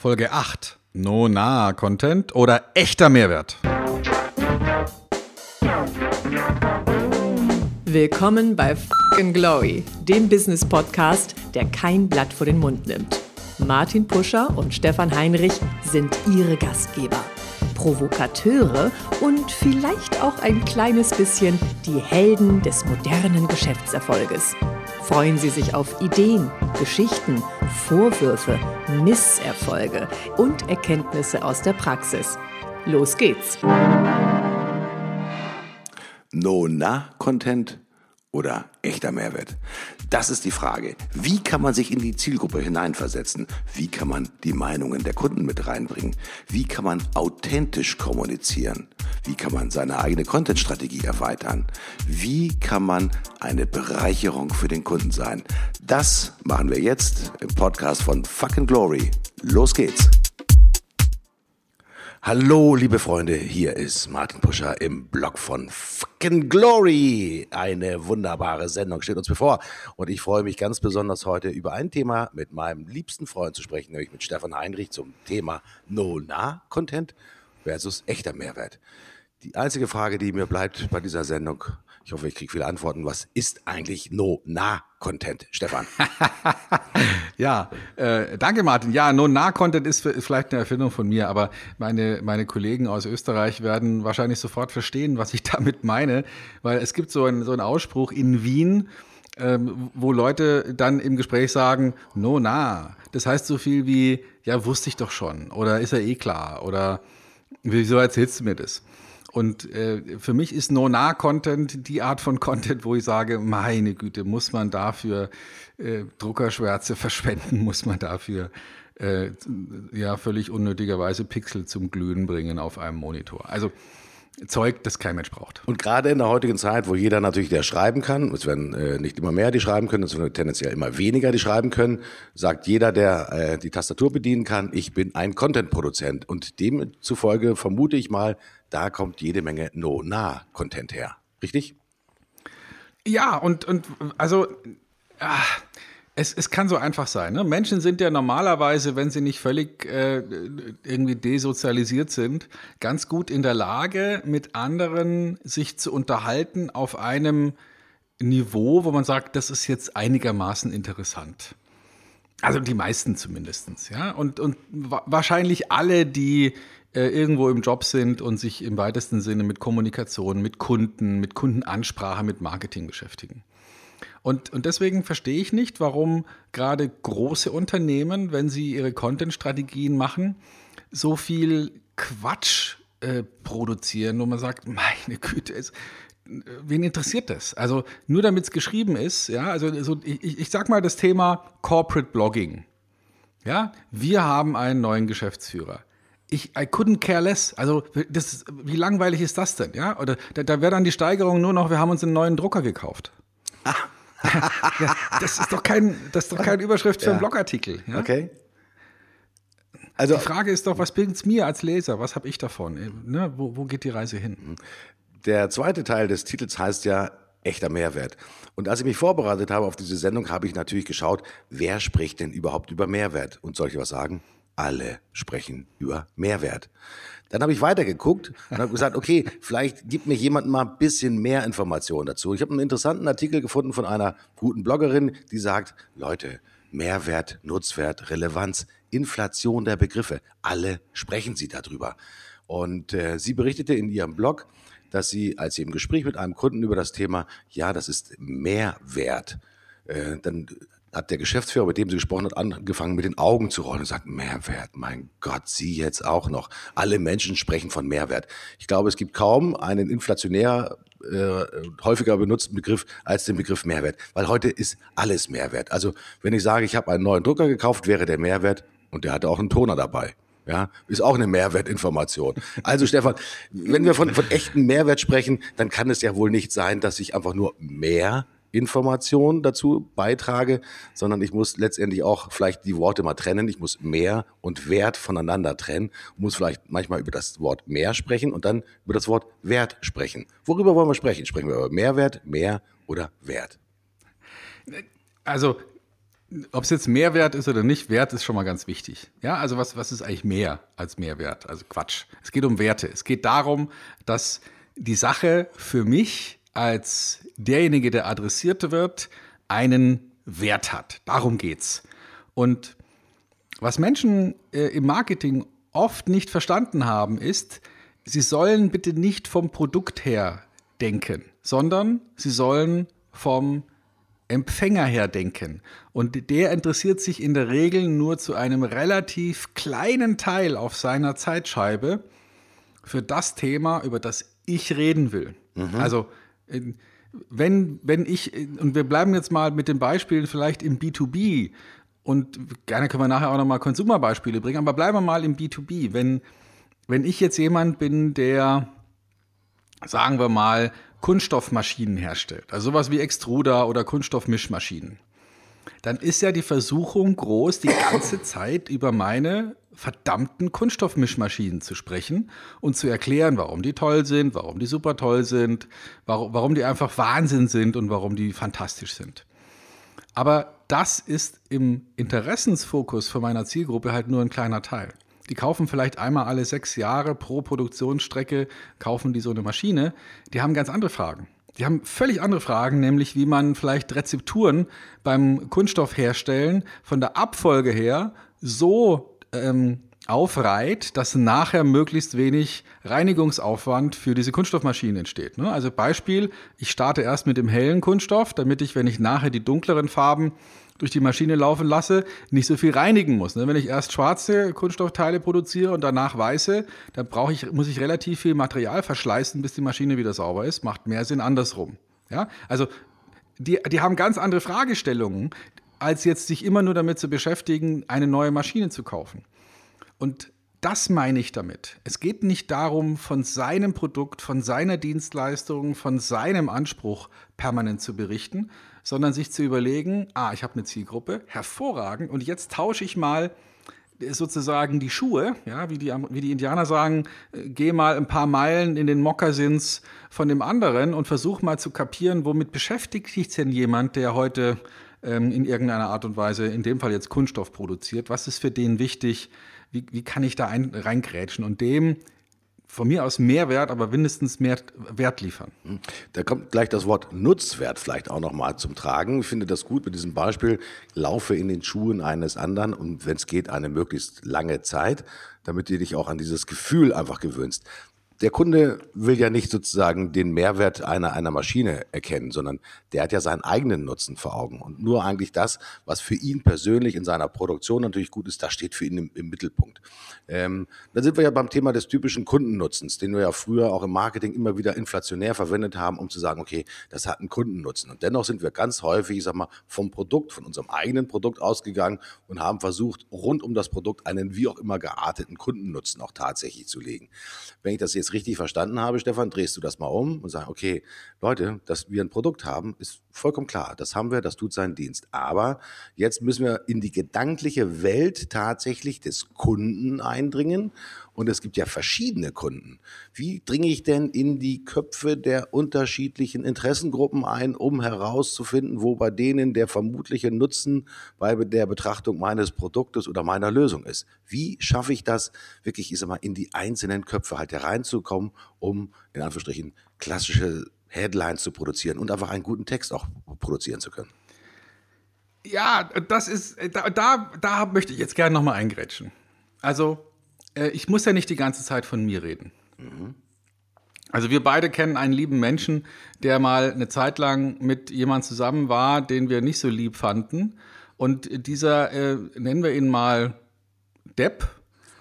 Folge 8. No-Nah-Content oder echter Mehrwert. Willkommen bei Fucking Glory, dem Business-Podcast, der kein Blatt vor den Mund nimmt. Martin Puscher und Stefan Heinrich sind ihre Gastgeber. Provokateure und vielleicht auch ein kleines bisschen die Helden des modernen Geschäftserfolges. Freuen Sie sich auf Ideen, Geschichten, Vorwürfe, Misserfolge und Erkenntnisse aus der Praxis. Los geht's! No-Na-Content oder echter Mehrwert? Das ist die Frage. Wie kann man sich in die Zielgruppe hineinversetzen? Wie kann man die Meinungen der Kunden mit reinbringen? Wie kann man authentisch kommunizieren? Wie kann man seine eigene Content-Strategie erweitern? Wie kann man eine Bereicherung für den Kunden sein? Das machen wir jetzt im Podcast von Fucking Glory. Los geht's! Hallo, liebe Freunde, hier ist Martin Puscher im Blog von Fucking Glory. Eine wunderbare Sendung steht uns bevor und ich freue mich ganz besonders heute über ein Thema mit meinem liebsten Freund zu sprechen, nämlich mit Stefan Heinrich zum Thema No-Nah-Content versus echter Mehrwert. Die einzige Frage, die mir bleibt bei dieser Sendung, ich hoffe, ich kriege viele Antworten. Was ist eigentlich No-Nah-Content, Stefan? ja, äh, danke Martin. Ja, No-Nah-Content ist vielleicht eine Erfindung von mir, aber meine, meine Kollegen aus Österreich werden wahrscheinlich sofort verstehen, was ich damit meine, weil es gibt so einen, so einen Ausspruch in Wien, ähm, wo Leute dann im Gespräch sagen, no, na. Das heißt so viel wie, ja, wusste ich doch schon oder ist ja eh klar oder wieso erzählst du mir das? Und äh, für mich ist No-Nah-Content die Art von Content, wo ich sage, meine Güte, muss man dafür äh, Druckerschwärze verschwenden, muss man dafür äh, ja völlig unnötigerweise Pixel zum Glühen bringen auf einem Monitor. Also Zeug, das kein Mensch braucht. Und gerade in der heutigen Zeit, wo jeder natürlich der schreiben kann, es werden äh, nicht immer mehr, die schreiben können, es werden tendenziell immer weniger, die schreiben können, sagt jeder, der äh, die Tastatur bedienen kann, ich bin ein Content-Produzent. Und demzufolge vermute ich mal, da kommt jede Menge No-Nah-Content her. Richtig? Ja, und, und also. Ach, es, es kann so einfach sein. Ne? Menschen sind ja normalerweise, wenn sie nicht völlig äh, irgendwie desozialisiert sind, ganz gut in der Lage, mit anderen sich zu unterhalten auf einem Niveau, wo man sagt, das ist jetzt einigermaßen interessant. Also die meisten zumindest. Ja? Und, und wahrscheinlich alle, die äh, irgendwo im Job sind und sich im weitesten Sinne mit Kommunikation, mit Kunden, mit Kundenansprache, mit Marketing beschäftigen. Und, und deswegen verstehe ich nicht, warum gerade große Unternehmen, wenn sie ihre Content-Strategien machen, so viel Quatsch äh, produzieren, wo man sagt, meine Güte, es, wen interessiert das? Also nur damit es geschrieben ist, ja, also, also ich, ich sag mal das Thema Corporate Blogging. Ja, wir haben einen neuen Geschäftsführer. Ich, I couldn't care less. Also, das, wie langweilig ist das denn? Ja, oder da, da wäre dann die Steigerung nur noch, wir haben uns einen neuen Drucker gekauft. Ah ja, das ist doch kein, das ist doch keine Überschrift für einen Blogartikel. Okay. Also, die Frage ist doch, was bringt es mir als Leser? Was habe ich davon? Ne? Wo, wo geht die Reise hin? Der zweite Teil des Titels heißt ja echter Mehrwert. Und als ich mich vorbereitet habe auf diese Sendung, habe ich natürlich geschaut, wer spricht denn überhaupt über Mehrwert? Und soll ich was sagen? Alle sprechen über Mehrwert. Dann habe ich weitergeguckt und habe gesagt, okay, vielleicht gibt mir jemand mal ein bisschen mehr Informationen dazu. Ich habe einen interessanten Artikel gefunden von einer guten Bloggerin, die sagt, Leute, Mehrwert, Nutzwert, Relevanz, Inflation der Begriffe, alle sprechen sie darüber. Und äh, sie berichtete in ihrem Blog, dass sie, als sie im Gespräch mit einem Kunden über das Thema, ja, das ist Mehrwert, äh, dann hat der Geschäftsführer, mit dem sie gesprochen hat, angefangen mit den Augen zu rollen und sagt, Mehrwert, mein Gott, Sie jetzt auch noch. Alle Menschen sprechen von Mehrwert. Ich glaube, es gibt kaum einen inflationär äh, häufiger benutzten Begriff als den Begriff Mehrwert, weil heute ist alles Mehrwert. Also wenn ich sage, ich habe einen neuen Drucker gekauft, wäre der Mehrwert und der hatte auch einen Toner dabei. Ja, ist auch eine Mehrwertinformation. Also Stefan, wenn wir von, von echten Mehrwert sprechen, dann kann es ja wohl nicht sein, dass ich einfach nur mehr Information dazu beitrage, sondern ich muss letztendlich auch vielleicht die Worte mal trennen. Ich muss mehr und Wert voneinander trennen, muss vielleicht manchmal über das Wort mehr sprechen und dann über das Wort Wert sprechen. Worüber wollen wir sprechen? Sprechen wir über Mehrwert, mehr oder Wert? Also ob es jetzt Mehrwert ist oder nicht, Wert ist schon mal ganz wichtig. Ja, also was, was ist eigentlich mehr als Mehrwert? Also Quatsch. Es geht um Werte. Es geht darum, dass die Sache für mich als derjenige, der adressiert wird, einen Wert hat. Darum geht's. Und was Menschen äh, im Marketing oft nicht verstanden haben, ist, sie sollen bitte nicht vom Produkt her denken, sondern sie sollen vom Empfänger her denken. Und der interessiert sich in der Regel nur zu einem relativ kleinen Teil auf seiner Zeitscheibe für das Thema, über das ich reden will. Mhm. Also wenn, wenn ich, und wir bleiben jetzt mal mit den Beispielen vielleicht im B2B und gerne können wir nachher auch nochmal Konsumerbeispiele bringen, aber bleiben wir mal im B2B. Wenn, wenn ich jetzt jemand bin, der, sagen wir mal, Kunststoffmaschinen herstellt, also sowas wie Extruder oder Kunststoffmischmaschinen, dann ist ja die Versuchung groß, die ganze Zeit über meine verdammten Kunststoffmischmaschinen zu sprechen und zu erklären, warum die toll sind, warum die super toll sind, warum, warum die einfach Wahnsinn sind und warum die fantastisch sind. Aber das ist im Interessensfokus von meiner Zielgruppe halt nur ein kleiner Teil. Die kaufen vielleicht einmal alle sechs Jahre pro Produktionsstrecke, kaufen die so eine Maschine. Die haben ganz andere Fragen. Die haben völlig andere Fragen, nämlich wie man vielleicht Rezepturen beim Kunststoffherstellen von der Abfolge her so ähm, aufreiht, dass nachher möglichst wenig Reinigungsaufwand für diese Kunststoffmaschinen entsteht. Ne? Also Beispiel, ich starte erst mit dem hellen Kunststoff, damit ich, wenn ich nachher die dunkleren Farben durch die Maschine laufen lasse, nicht so viel reinigen muss. Ne? Wenn ich erst schwarze Kunststoffteile produziere und danach weiße, dann brauche ich, muss ich relativ viel Material verschleißen, bis die Maschine wieder sauber ist. Macht mehr Sinn andersrum. Ja? Also die, die haben ganz andere Fragestellungen, als jetzt sich immer nur damit zu beschäftigen, eine neue Maschine zu kaufen. Und das meine ich damit. Es geht nicht darum, von seinem Produkt, von seiner Dienstleistung, von seinem Anspruch permanent zu berichten, sondern sich zu überlegen, ah, ich habe eine Zielgruppe, hervorragend, und jetzt tausche ich mal sozusagen die Schuhe, ja, wie die, wie die Indianer sagen, äh, geh mal ein paar Meilen in den Mokassins von dem anderen und versuch mal zu kapieren, womit beschäftigt sich denn jemand, der heute ähm, in irgendeiner Art und Weise, in dem Fall jetzt Kunststoff produziert. Was ist für den wichtig? Wie, wie kann ich da ein, reingrätschen und dem von mir aus Mehrwert, aber mindestens mehr Wert liefern. Hm. Da kommt gleich das Wort Nutzwert vielleicht auch nochmal zum Tragen. Ich finde das gut mit diesem Beispiel, laufe in den Schuhen eines anderen und wenn es geht, eine möglichst lange Zeit, damit du dich auch an dieses Gefühl einfach gewöhnst der Kunde will ja nicht sozusagen den Mehrwert einer, einer Maschine erkennen, sondern der hat ja seinen eigenen Nutzen vor Augen. Und nur eigentlich das, was für ihn persönlich in seiner Produktion natürlich gut ist, das steht für ihn im, im Mittelpunkt. Ähm, dann sind wir ja beim Thema des typischen Kundennutzens, den wir ja früher auch im Marketing immer wieder inflationär verwendet haben, um zu sagen, okay, das hat einen Kundennutzen. Und dennoch sind wir ganz häufig, ich sag mal, vom Produkt, von unserem eigenen Produkt ausgegangen und haben versucht, rund um das Produkt einen wie auch immer gearteten Kundennutzen auch tatsächlich zu legen. Wenn ich das jetzt richtig verstanden habe, Stefan, drehst du das mal um und sagst, okay, Leute, dass wir ein Produkt haben, ist vollkommen klar. Das haben wir, das tut seinen Dienst. Aber jetzt müssen wir in die gedankliche Welt tatsächlich des Kunden eindringen und es gibt ja verschiedene Kunden. Wie dringe ich denn in die Köpfe der unterschiedlichen Interessengruppen ein, um herauszufinden, wo bei denen der vermutliche Nutzen bei der Betrachtung meines Produktes oder meiner Lösung ist? Wie schaffe ich das wirklich, ich sag mal, in die einzelnen Köpfe halt hereinzukommen, um in Anführungsstrichen klassische Headlines zu produzieren und einfach einen guten Text auch produzieren zu können? Ja, das ist, da, da, da möchte ich jetzt gerne nochmal eingrätschen. Also, äh, ich muss ja nicht die ganze Zeit von mir reden. Mhm. Also wir beide kennen einen lieben Menschen, der mal eine Zeit lang mit jemand zusammen war, den wir nicht so lieb fanden. Und dieser, äh, nennen wir ihn mal Depp,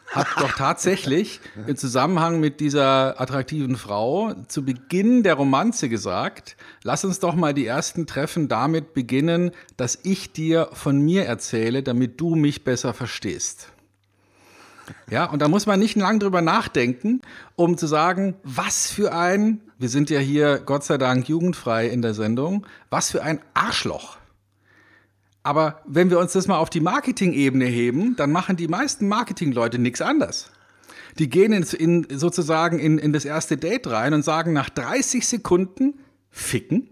hat doch tatsächlich im Zusammenhang mit dieser attraktiven Frau zu Beginn der Romanze gesagt, lass uns doch mal die ersten Treffen damit beginnen, dass ich dir von mir erzähle, damit du mich besser verstehst. Ja, und da muss man nicht lang drüber nachdenken, um zu sagen, was für ein, wir sind ja hier Gott sei Dank jugendfrei in der Sendung, was für ein Arschloch. Aber wenn wir uns das mal auf die Marketing-Ebene heben, dann machen die meisten Marketingleute nichts anders. Die gehen in, in, sozusagen in, in das erste Date rein und sagen nach 30 Sekunden ficken.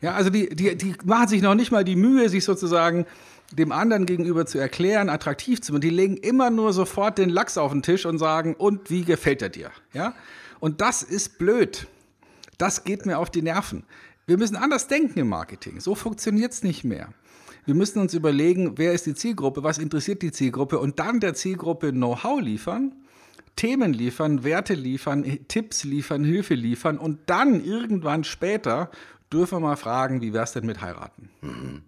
Ja, also die, die, die machen sich noch nicht mal die Mühe, sich sozusagen dem anderen gegenüber zu erklären, attraktiv zu machen. Die legen immer nur sofort den Lachs auf den Tisch und sagen, und wie gefällt er dir? Ja? Und das ist blöd. Das geht mir auf die Nerven. Wir müssen anders denken im Marketing. So funktioniert es nicht mehr. Wir müssen uns überlegen, wer ist die Zielgruppe, was interessiert die Zielgruppe und dann der Zielgruppe Know-how liefern, Themen liefern, Werte liefern, Tipps liefern, Hilfe liefern und dann irgendwann später dürfen wir mal fragen, wie wäre es denn mit heiraten? Mhm.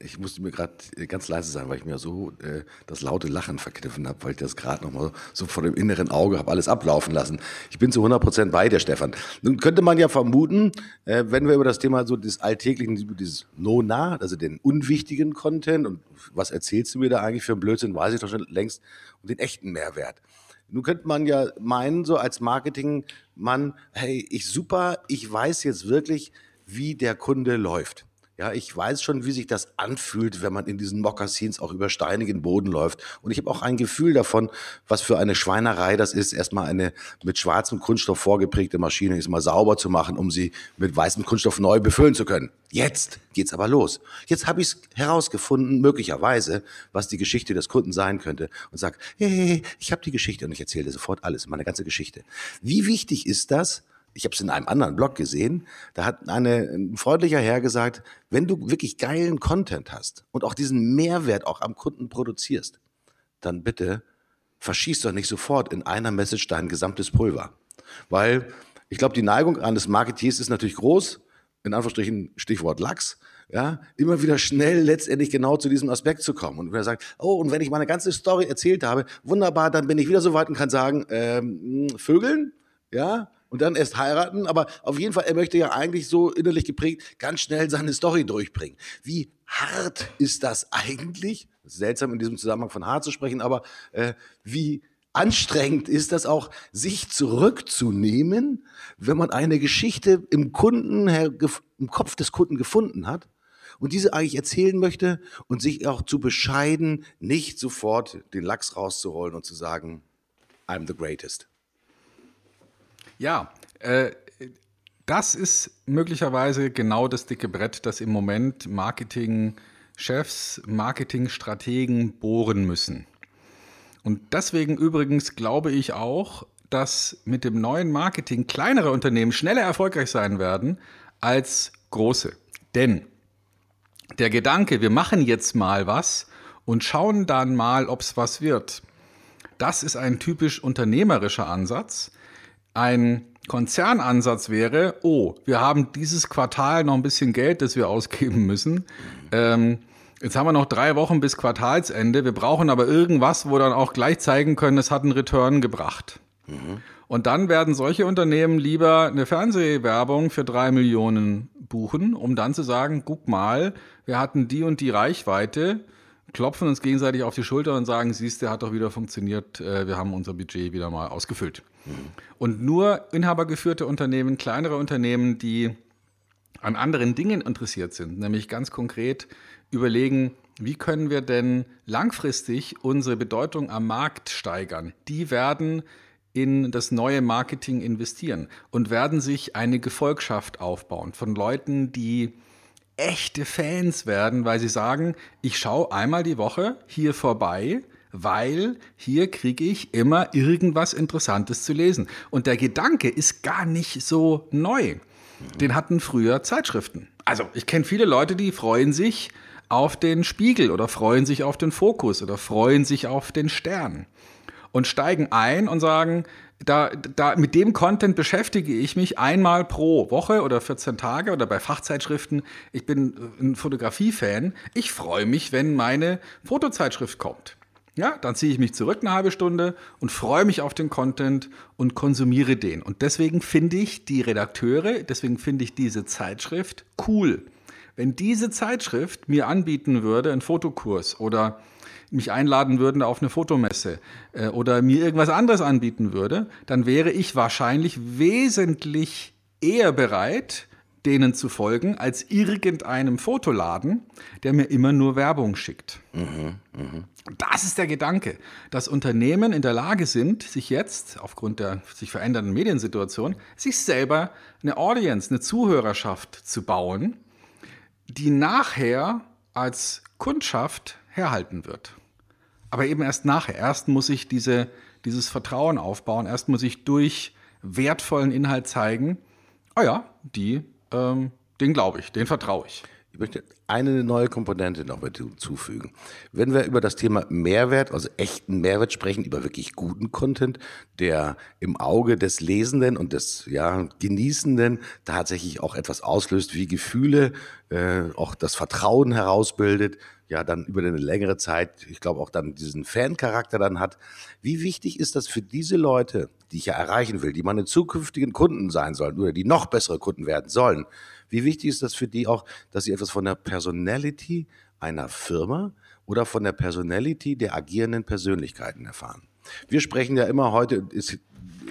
Ich musste mir gerade ganz leise sein, weil ich mir so äh, das laute Lachen verkniffen habe, weil ich das gerade noch mal so vor dem inneren Auge habe alles ablaufen lassen. Ich bin zu 100 Prozent bei dir, Stefan. Nun könnte man ja vermuten, äh, wenn wir über das Thema so des Alltäglichen, dieses No-Nah, also den unwichtigen Content und was erzählst du mir da eigentlich für einen Blödsinn, weiß ich doch schon längst, und den echten Mehrwert. Nun könnte man ja meinen, so als Marketingmann, hey, ich super, ich weiß jetzt wirklich, wie der Kunde läuft. Ja, ich weiß schon, wie sich das anfühlt, wenn man in diesen Mokassins auch über steinigen Boden läuft. Und ich habe auch ein Gefühl davon, was für eine Schweinerei das ist, erstmal eine mit schwarzem Kunststoff vorgeprägte Maschine erstmal sauber zu machen, um sie mit weißem Kunststoff neu befüllen zu können. Jetzt geht's aber los. Jetzt habe ich es herausgefunden, möglicherweise, was die Geschichte des Kunden sein könnte und sag, hey, hey, hey ich habe die Geschichte und ich erzähle sofort alles, meine ganze Geschichte. Wie wichtig ist das, ich habe es in einem anderen Blog gesehen, da hat eine, ein freundlicher Herr gesagt, wenn du wirklich geilen Content hast und auch diesen Mehrwert auch am Kunden produzierst, dann bitte verschieß doch nicht sofort in einer Message dein gesamtes Pulver. Weil ich glaube, die Neigung eines Marketeers ist natürlich groß, in Anführungsstrichen Stichwort Lachs, ja, immer wieder schnell letztendlich genau zu diesem Aspekt zu kommen. Und wenn er sagt, oh, und wenn ich meine ganze Story erzählt habe, wunderbar, dann bin ich wieder so weit und kann sagen, ähm, Vögeln, ja, und dann erst heiraten. Aber auf jeden Fall, er möchte ja eigentlich so innerlich geprägt ganz schnell seine Story durchbringen. Wie hart ist das eigentlich? Seltsam in diesem Zusammenhang von hart zu sprechen, aber äh, wie anstrengend ist das auch, sich zurückzunehmen, wenn man eine Geschichte im Kunden, im Kopf des Kunden gefunden hat und diese eigentlich erzählen möchte und sich auch zu bescheiden, nicht sofort den Lachs rauszuholen und zu sagen, I'm the greatest. Ja, äh, das ist möglicherweise genau das dicke Brett, das im Moment Marketingchefs, Marketingstrategen bohren müssen. Und deswegen übrigens glaube ich auch, dass mit dem neuen Marketing kleinere Unternehmen schneller erfolgreich sein werden als große. Denn der Gedanke, wir machen jetzt mal was und schauen dann mal, ob es was wird, das ist ein typisch unternehmerischer Ansatz, ein Konzernansatz wäre, oh, wir haben dieses Quartal noch ein bisschen Geld, das wir ausgeben müssen. Ähm, jetzt haben wir noch drei Wochen bis Quartalsende. Wir brauchen aber irgendwas, wo dann auch gleich zeigen können, es hat einen Return gebracht. Mhm. Und dann werden solche Unternehmen lieber eine Fernsehwerbung für drei Millionen buchen, um dann zu sagen, guck mal, wir hatten die und die Reichweite klopfen uns gegenseitig auf die Schulter und sagen, siehst du, hat doch wieder funktioniert, äh, wir haben unser Budget wieder mal ausgefüllt. Mhm. Und nur inhabergeführte Unternehmen, kleinere Unternehmen, die an anderen Dingen interessiert sind, nämlich ganz konkret überlegen, wie können wir denn langfristig unsere Bedeutung am Markt steigern, die werden in das neue Marketing investieren und werden sich eine Gefolgschaft aufbauen von Leuten, die echte Fans werden, weil sie sagen, ich schaue einmal die Woche hier vorbei, weil hier kriege ich immer irgendwas Interessantes zu lesen. Und der Gedanke ist gar nicht so neu. Den hatten früher Zeitschriften. Also ich kenne viele Leute, die freuen sich auf den Spiegel oder freuen sich auf den Fokus oder freuen sich auf den Stern und steigen ein und sagen, da, da, mit dem Content beschäftige ich mich einmal pro Woche oder 14 Tage oder bei Fachzeitschriften. Ich bin ein Fotografie-Fan. Ich freue mich, wenn meine Fotozeitschrift kommt. Ja, dann ziehe ich mich zurück eine halbe Stunde und freue mich auf den Content und konsumiere den. Und deswegen finde ich die Redakteure, deswegen finde ich diese Zeitschrift cool. Wenn diese Zeitschrift mir anbieten würde, einen Fotokurs oder mich einladen würden auf eine Fotomesse äh, oder mir irgendwas anderes anbieten würde, dann wäre ich wahrscheinlich wesentlich eher bereit, denen zu folgen, als irgendeinem Fotoladen, der mir immer nur Werbung schickt. Mhm, mh. Das ist der Gedanke, dass Unternehmen in der Lage sind, sich jetzt aufgrund der sich verändernden Mediensituation, sich selber eine Audience, eine Zuhörerschaft zu bauen, die nachher als Kundschaft herhalten wird. Aber eben erst nachher. Erst muss ich diese, dieses Vertrauen aufbauen. Erst muss ich durch wertvollen Inhalt zeigen, oh ja, die, ähm, den glaube ich, den vertraue ich. Ich möchte eine neue Komponente noch mit hinzufügen. Wenn wir über das Thema Mehrwert, also echten Mehrwert sprechen, über wirklich guten Content, der im Auge des Lesenden und des ja, Genießenden tatsächlich auch etwas auslöst wie Gefühle, äh, auch das Vertrauen herausbildet, ja dann über eine längere Zeit, ich glaube auch dann diesen Fan-Charakter dann hat. Wie wichtig ist das für diese Leute, die ich ja erreichen will, die meine zukünftigen Kunden sein sollen oder die noch bessere Kunden werden sollen? Wie wichtig ist das für die auch, dass sie etwas von der Personality einer Firma oder von der Personality der agierenden Persönlichkeiten erfahren? Wir sprechen ja immer heute, ist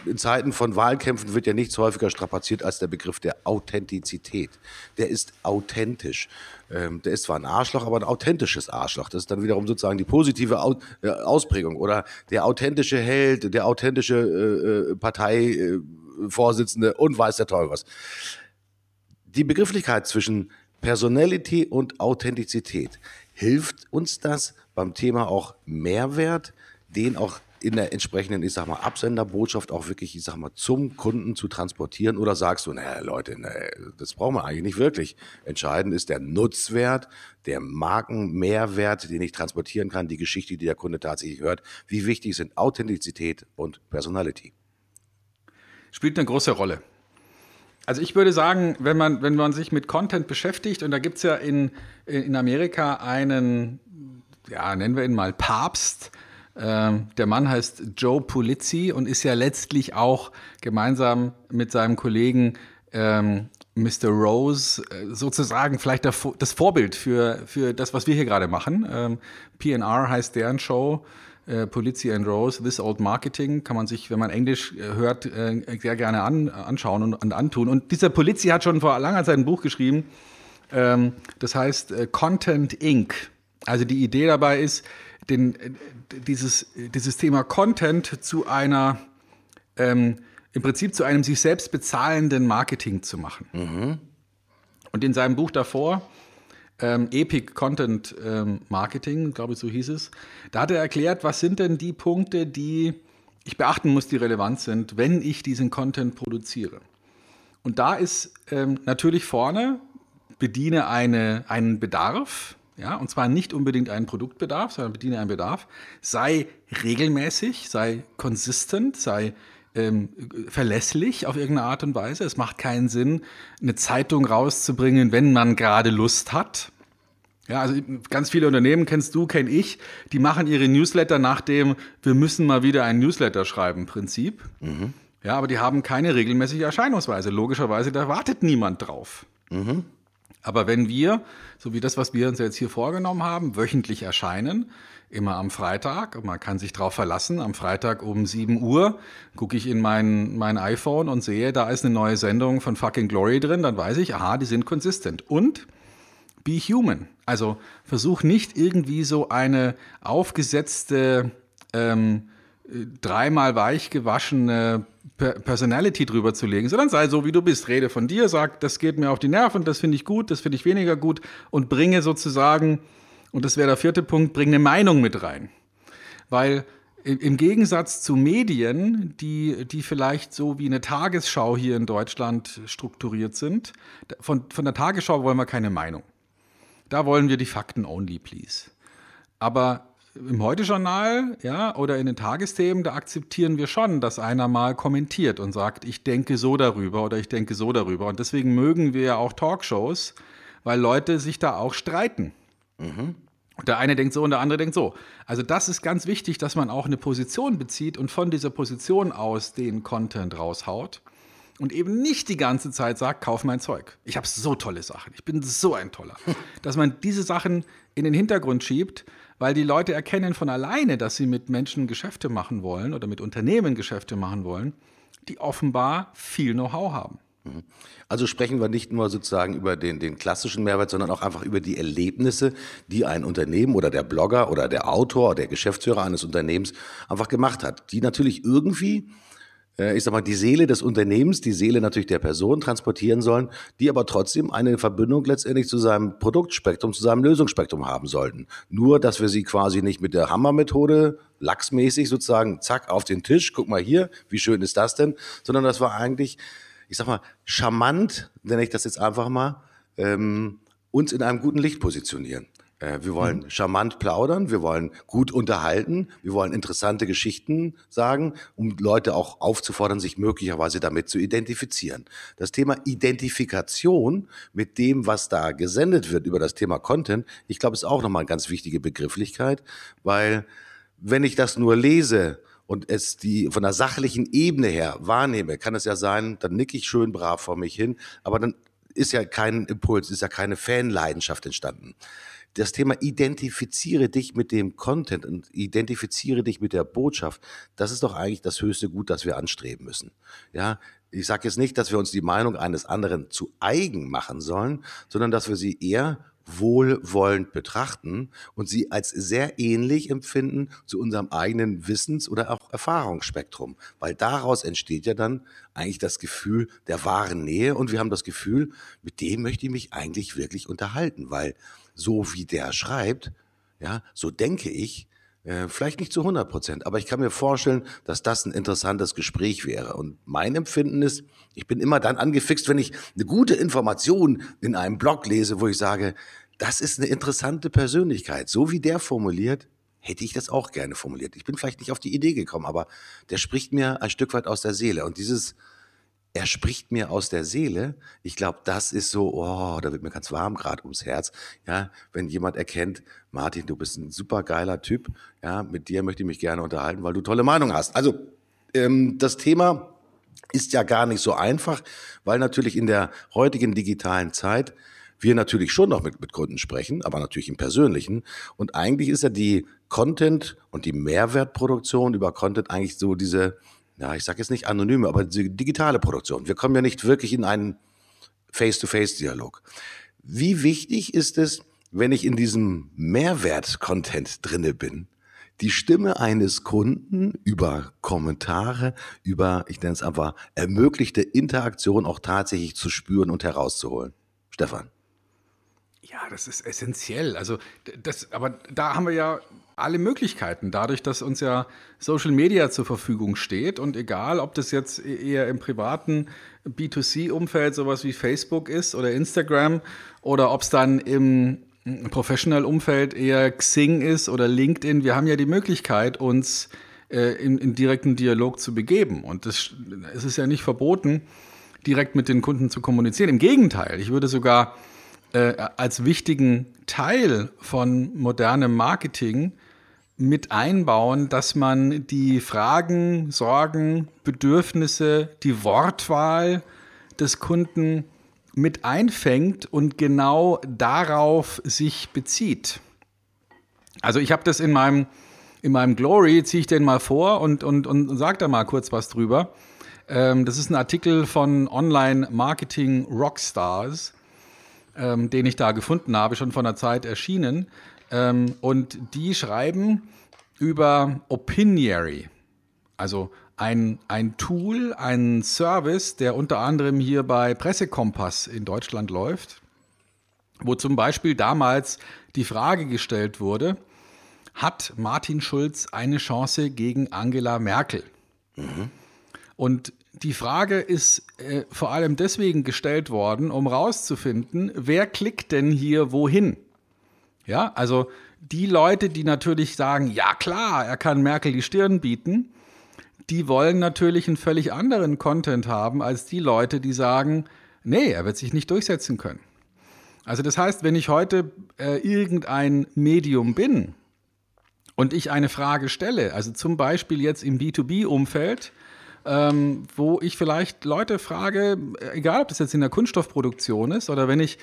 in Zeiten von Wahlkämpfen wird ja nichts häufiger strapaziert als der Begriff der Authentizität. Der ist authentisch. Ähm, der ist zwar ein Arschloch, aber ein authentisches Arschloch. Das ist dann wiederum sozusagen die positive Au äh, Ausprägung. Oder der authentische Held, der authentische äh, äh Parteivorsitzende und weiß der Teufel was. Die Begrifflichkeit zwischen Personality und Authentizität hilft uns das beim Thema auch Mehrwert, den auch in der entsprechenden, ich sag mal, Absenderbotschaft auch wirklich, ich sag mal, zum Kunden zu transportieren? Oder sagst du, naja, Leute, nee, das brauchen wir eigentlich nicht wirklich. Entscheidend ist der Nutzwert, der Markenmehrwert, den ich transportieren kann, die Geschichte, die der Kunde tatsächlich hört. Wie wichtig sind Authentizität und Personality? Spielt eine große Rolle. Also ich würde sagen, wenn man, wenn man sich mit Content beschäftigt, und da gibt es ja in, in Amerika einen, ja, nennen wir ihn mal Papst, ähm, der Mann heißt Joe Pulizzi und ist ja letztlich auch gemeinsam mit seinem Kollegen ähm, Mr. Rose äh, sozusagen vielleicht das Vorbild für, für das, was wir hier gerade machen. Ähm, PNR heißt deren Show. Äh, Polizzi and Rose, This Old Marketing, kann man sich, wenn man Englisch äh, hört, äh, sehr gerne an, anschauen und, und, antun. Und dieser Polizzi hat schon vor langer Zeit ein Buch geschrieben, ähm, das heißt äh, Content Inc. Also die Idee dabei ist, den, dieses, dieses Thema Content zu einer, ähm, im Prinzip zu einem sich selbst bezahlenden Marketing zu machen. Mhm. Und in seinem Buch davor, ähm, Epic Content ähm, Marketing, glaube ich, so hieß es, da hat er erklärt, was sind denn die Punkte, die ich beachten muss, die relevant sind, wenn ich diesen Content produziere. Und da ist ähm, natürlich vorne, bediene eine, einen Bedarf, ja, und zwar nicht unbedingt einen Produktbedarf, sondern bediene einen Bedarf, sei regelmäßig, sei konsistent, sei ähm, verlässlich auf irgendeine Art und Weise. Es macht keinen Sinn, eine Zeitung rauszubringen, wenn man gerade Lust hat. Ja, also ganz viele Unternehmen kennst du, kenne ich, die machen ihre Newsletter nach dem Wir müssen mal wieder einen Newsletter schreiben Prinzip. Mhm. Ja, aber die haben keine regelmäßige Erscheinungsweise. Logischerweise, da wartet niemand drauf. Mhm. Aber wenn wir, so wie das, was wir uns jetzt hier vorgenommen haben, wöchentlich erscheinen, immer am Freitag, man kann sich darauf verlassen, am Freitag um 7 Uhr gucke ich in mein, mein iPhone und sehe, da ist eine neue Sendung von Fucking Glory drin, dann weiß ich, aha, die sind konsistent. Und be human. Also versuch nicht irgendwie so eine aufgesetzte, ähm, dreimal weich gewaschene Personality drüber zu legen, sondern sei so, wie du bist. Rede von dir, sag, das geht mir auf die Nerven, das finde ich gut, das finde ich weniger gut und bringe sozusagen, und das wäre der vierte Punkt, bringe eine Meinung mit rein. Weil im Gegensatz zu Medien, die, die vielleicht so wie eine Tagesschau hier in Deutschland strukturiert sind, von, von der Tagesschau wollen wir keine Meinung. Da wollen wir die Fakten only, please. Aber im Heute-Journal ja, oder in den Tagesthemen, da akzeptieren wir schon, dass einer mal kommentiert und sagt, ich denke so darüber oder ich denke so darüber. Und deswegen mögen wir ja auch Talkshows, weil Leute sich da auch streiten. Mhm. Der eine denkt so und der andere denkt so. Also das ist ganz wichtig, dass man auch eine Position bezieht und von dieser Position aus den Content raushaut und eben nicht die ganze Zeit sagt, kauf mein Zeug. Ich habe so tolle Sachen. Ich bin so ein toller. Dass man diese Sachen in den Hintergrund schiebt weil die Leute erkennen von alleine, dass sie mit Menschen Geschäfte machen wollen oder mit Unternehmen Geschäfte machen wollen, die offenbar viel Know-how haben. Mhm. Also sprechen wir nicht nur sozusagen über den, den klassischen Mehrwert, sondern auch einfach über die Erlebnisse, die ein Unternehmen oder der Blogger oder der Autor oder der Geschäftsführer eines Unternehmens einfach gemacht hat, die natürlich irgendwie äh, ich sag mal, die Seele des Unternehmens, die Seele natürlich der Person transportieren sollen, die aber trotzdem eine Verbindung letztendlich zu seinem Produktspektrum, zu seinem Lösungsspektrum haben sollten. Nur, dass wir sie quasi nicht mit der Hammermethode lachsmäßig sozusagen, zack, auf den Tisch, guck mal hier, wie schön ist das denn, sondern das war eigentlich, ich sag mal, charmant, nenne ich das jetzt einfach mal, ähm, uns in einem guten Licht positionieren. Äh, wir wollen mhm. charmant plaudern, wir wollen gut unterhalten, wir wollen interessante Geschichten sagen, um Leute auch aufzufordern, sich möglicherweise damit zu identifizieren. Das Thema Identifikation mit dem, was da gesendet wird über das Thema Content, ich glaube, ist auch nochmal eine ganz wichtige Begrifflichkeit, weil wenn ich das nur lese und es die von der sachlichen Ebene her wahrnehme, kann es ja sein, dann nicke ich schön brav vor mich hin, aber dann ist ja kein Impuls, ist ja keine Fanleidenschaft entstanden das Thema identifiziere dich mit dem Content und identifiziere dich mit der Botschaft, das ist doch eigentlich das höchste Gut, das wir anstreben müssen. Ja, ich sage jetzt nicht, dass wir uns die Meinung eines anderen zu eigen machen sollen, sondern dass wir sie eher wohlwollend betrachten und sie als sehr ähnlich empfinden zu unserem eigenen Wissens- oder auch Erfahrungsspektrum. Weil daraus entsteht ja dann eigentlich das Gefühl der wahren Nähe und wir haben das Gefühl, mit dem möchte ich mich eigentlich wirklich unterhalten, weil so wie der schreibt, ja, so denke ich, äh, vielleicht nicht zu 100 Prozent, aber ich kann mir vorstellen, dass das ein interessantes Gespräch wäre. Und mein Empfinden ist, ich bin immer dann angefixt, wenn ich eine gute Information in einem Blog lese, wo ich sage, das ist eine interessante Persönlichkeit. So wie der formuliert, hätte ich das auch gerne formuliert. Ich bin vielleicht nicht auf die Idee gekommen, aber der spricht mir ein Stück weit aus der Seele. Und dieses er spricht mir aus der Seele. Ich glaube, das ist so, oh, da wird mir ganz warm gerade ums Herz. Ja, wenn jemand erkennt, Martin, du bist ein super geiler Typ. Ja, mit dir möchte ich mich gerne unterhalten, weil du tolle Meinung hast. Also, ähm, das Thema ist ja gar nicht so einfach, weil natürlich in der heutigen digitalen Zeit wir natürlich schon noch mit, mit Kunden sprechen, aber natürlich im Persönlichen. Und eigentlich ist ja die Content und die Mehrwertproduktion über Content eigentlich so diese, ja, ich sage jetzt nicht anonyme, aber digitale Produktion. Wir kommen ja nicht wirklich in einen Face-to-Face-Dialog. Wie wichtig ist es, wenn ich in diesem Mehrwert-Content drinne bin, die Stimme eines Kunden über Kommentare, über, ich nenne es einfach, ermöglichte Interaktion auch tatsächlich zu spüren und herauszuholen? Stefan. Ja, das ist essentiell. Also das, aber da haben wir ja alle Möglichkeiten, dadurch, dass uns ja Social Media zur Verfügung steht und egal, ob das jetzt e-, eher im privaten B2C-Umfeld sowas wie Facebook ist oder Instagram oder ob es dann im Professional-Umfeld eher Xing ist oder LinkedIn, wir haben ja die Möglichkeit, uns äh, in, in direkten Dialog zu begeben und das, es ist ja nicht verboten, direkt mit den Kunden zu kommunizieren. Im Gegenteil, ich würde sogar äh, als wichtigen Teil von modernem Marketing mit einbauen, dass man die Fragen, Sorgen, Bedürfnisse, die Wortwahl des Kunden mit einfängt und genau darauf sich bezieht. Also ich habe das in meinem, in meinem Glory, ziehe ich den mal vor und, und, und sage da mal kurz was drüber. Ähm, das ist ein Artikel von Online Marketing Rockstars, ähm, den ich da gefunden habe, schon vor einer Zeit erschienen. Ähm, und die schreiben über Opiniary, also ein, ein Tool, ein Service, der unter anderem hier bei Pressekompass in Deutschland läuft, wo zum Beispiel damals die Frage gestellt wurde, hat Martin Schulz eine Chance gegen Angela Merkel? Mhm. Und die Frage ist äh, vor allem deswegen gestellt worden, um rauszufinden, wer klickt denn hier wohin? Ja, also die Leute, die natürlich sagen, ja klar, er kann Merkel die Stirn bieten, die wollen natürlich einen völlig anderen Content haben als die Leute, die sagen, nee, er wird sich nicht durchsetzen können. Also das heißt, wenn ich heute äh, irgendein Medium bin und ich eine Frage stelle, also zum Beispiel jetzt im B2B-Umfeld, ähm, wo ich vielleicht Leute frage, egal ob das jetzt in der Kunststoffproduktion ist oder wenn ich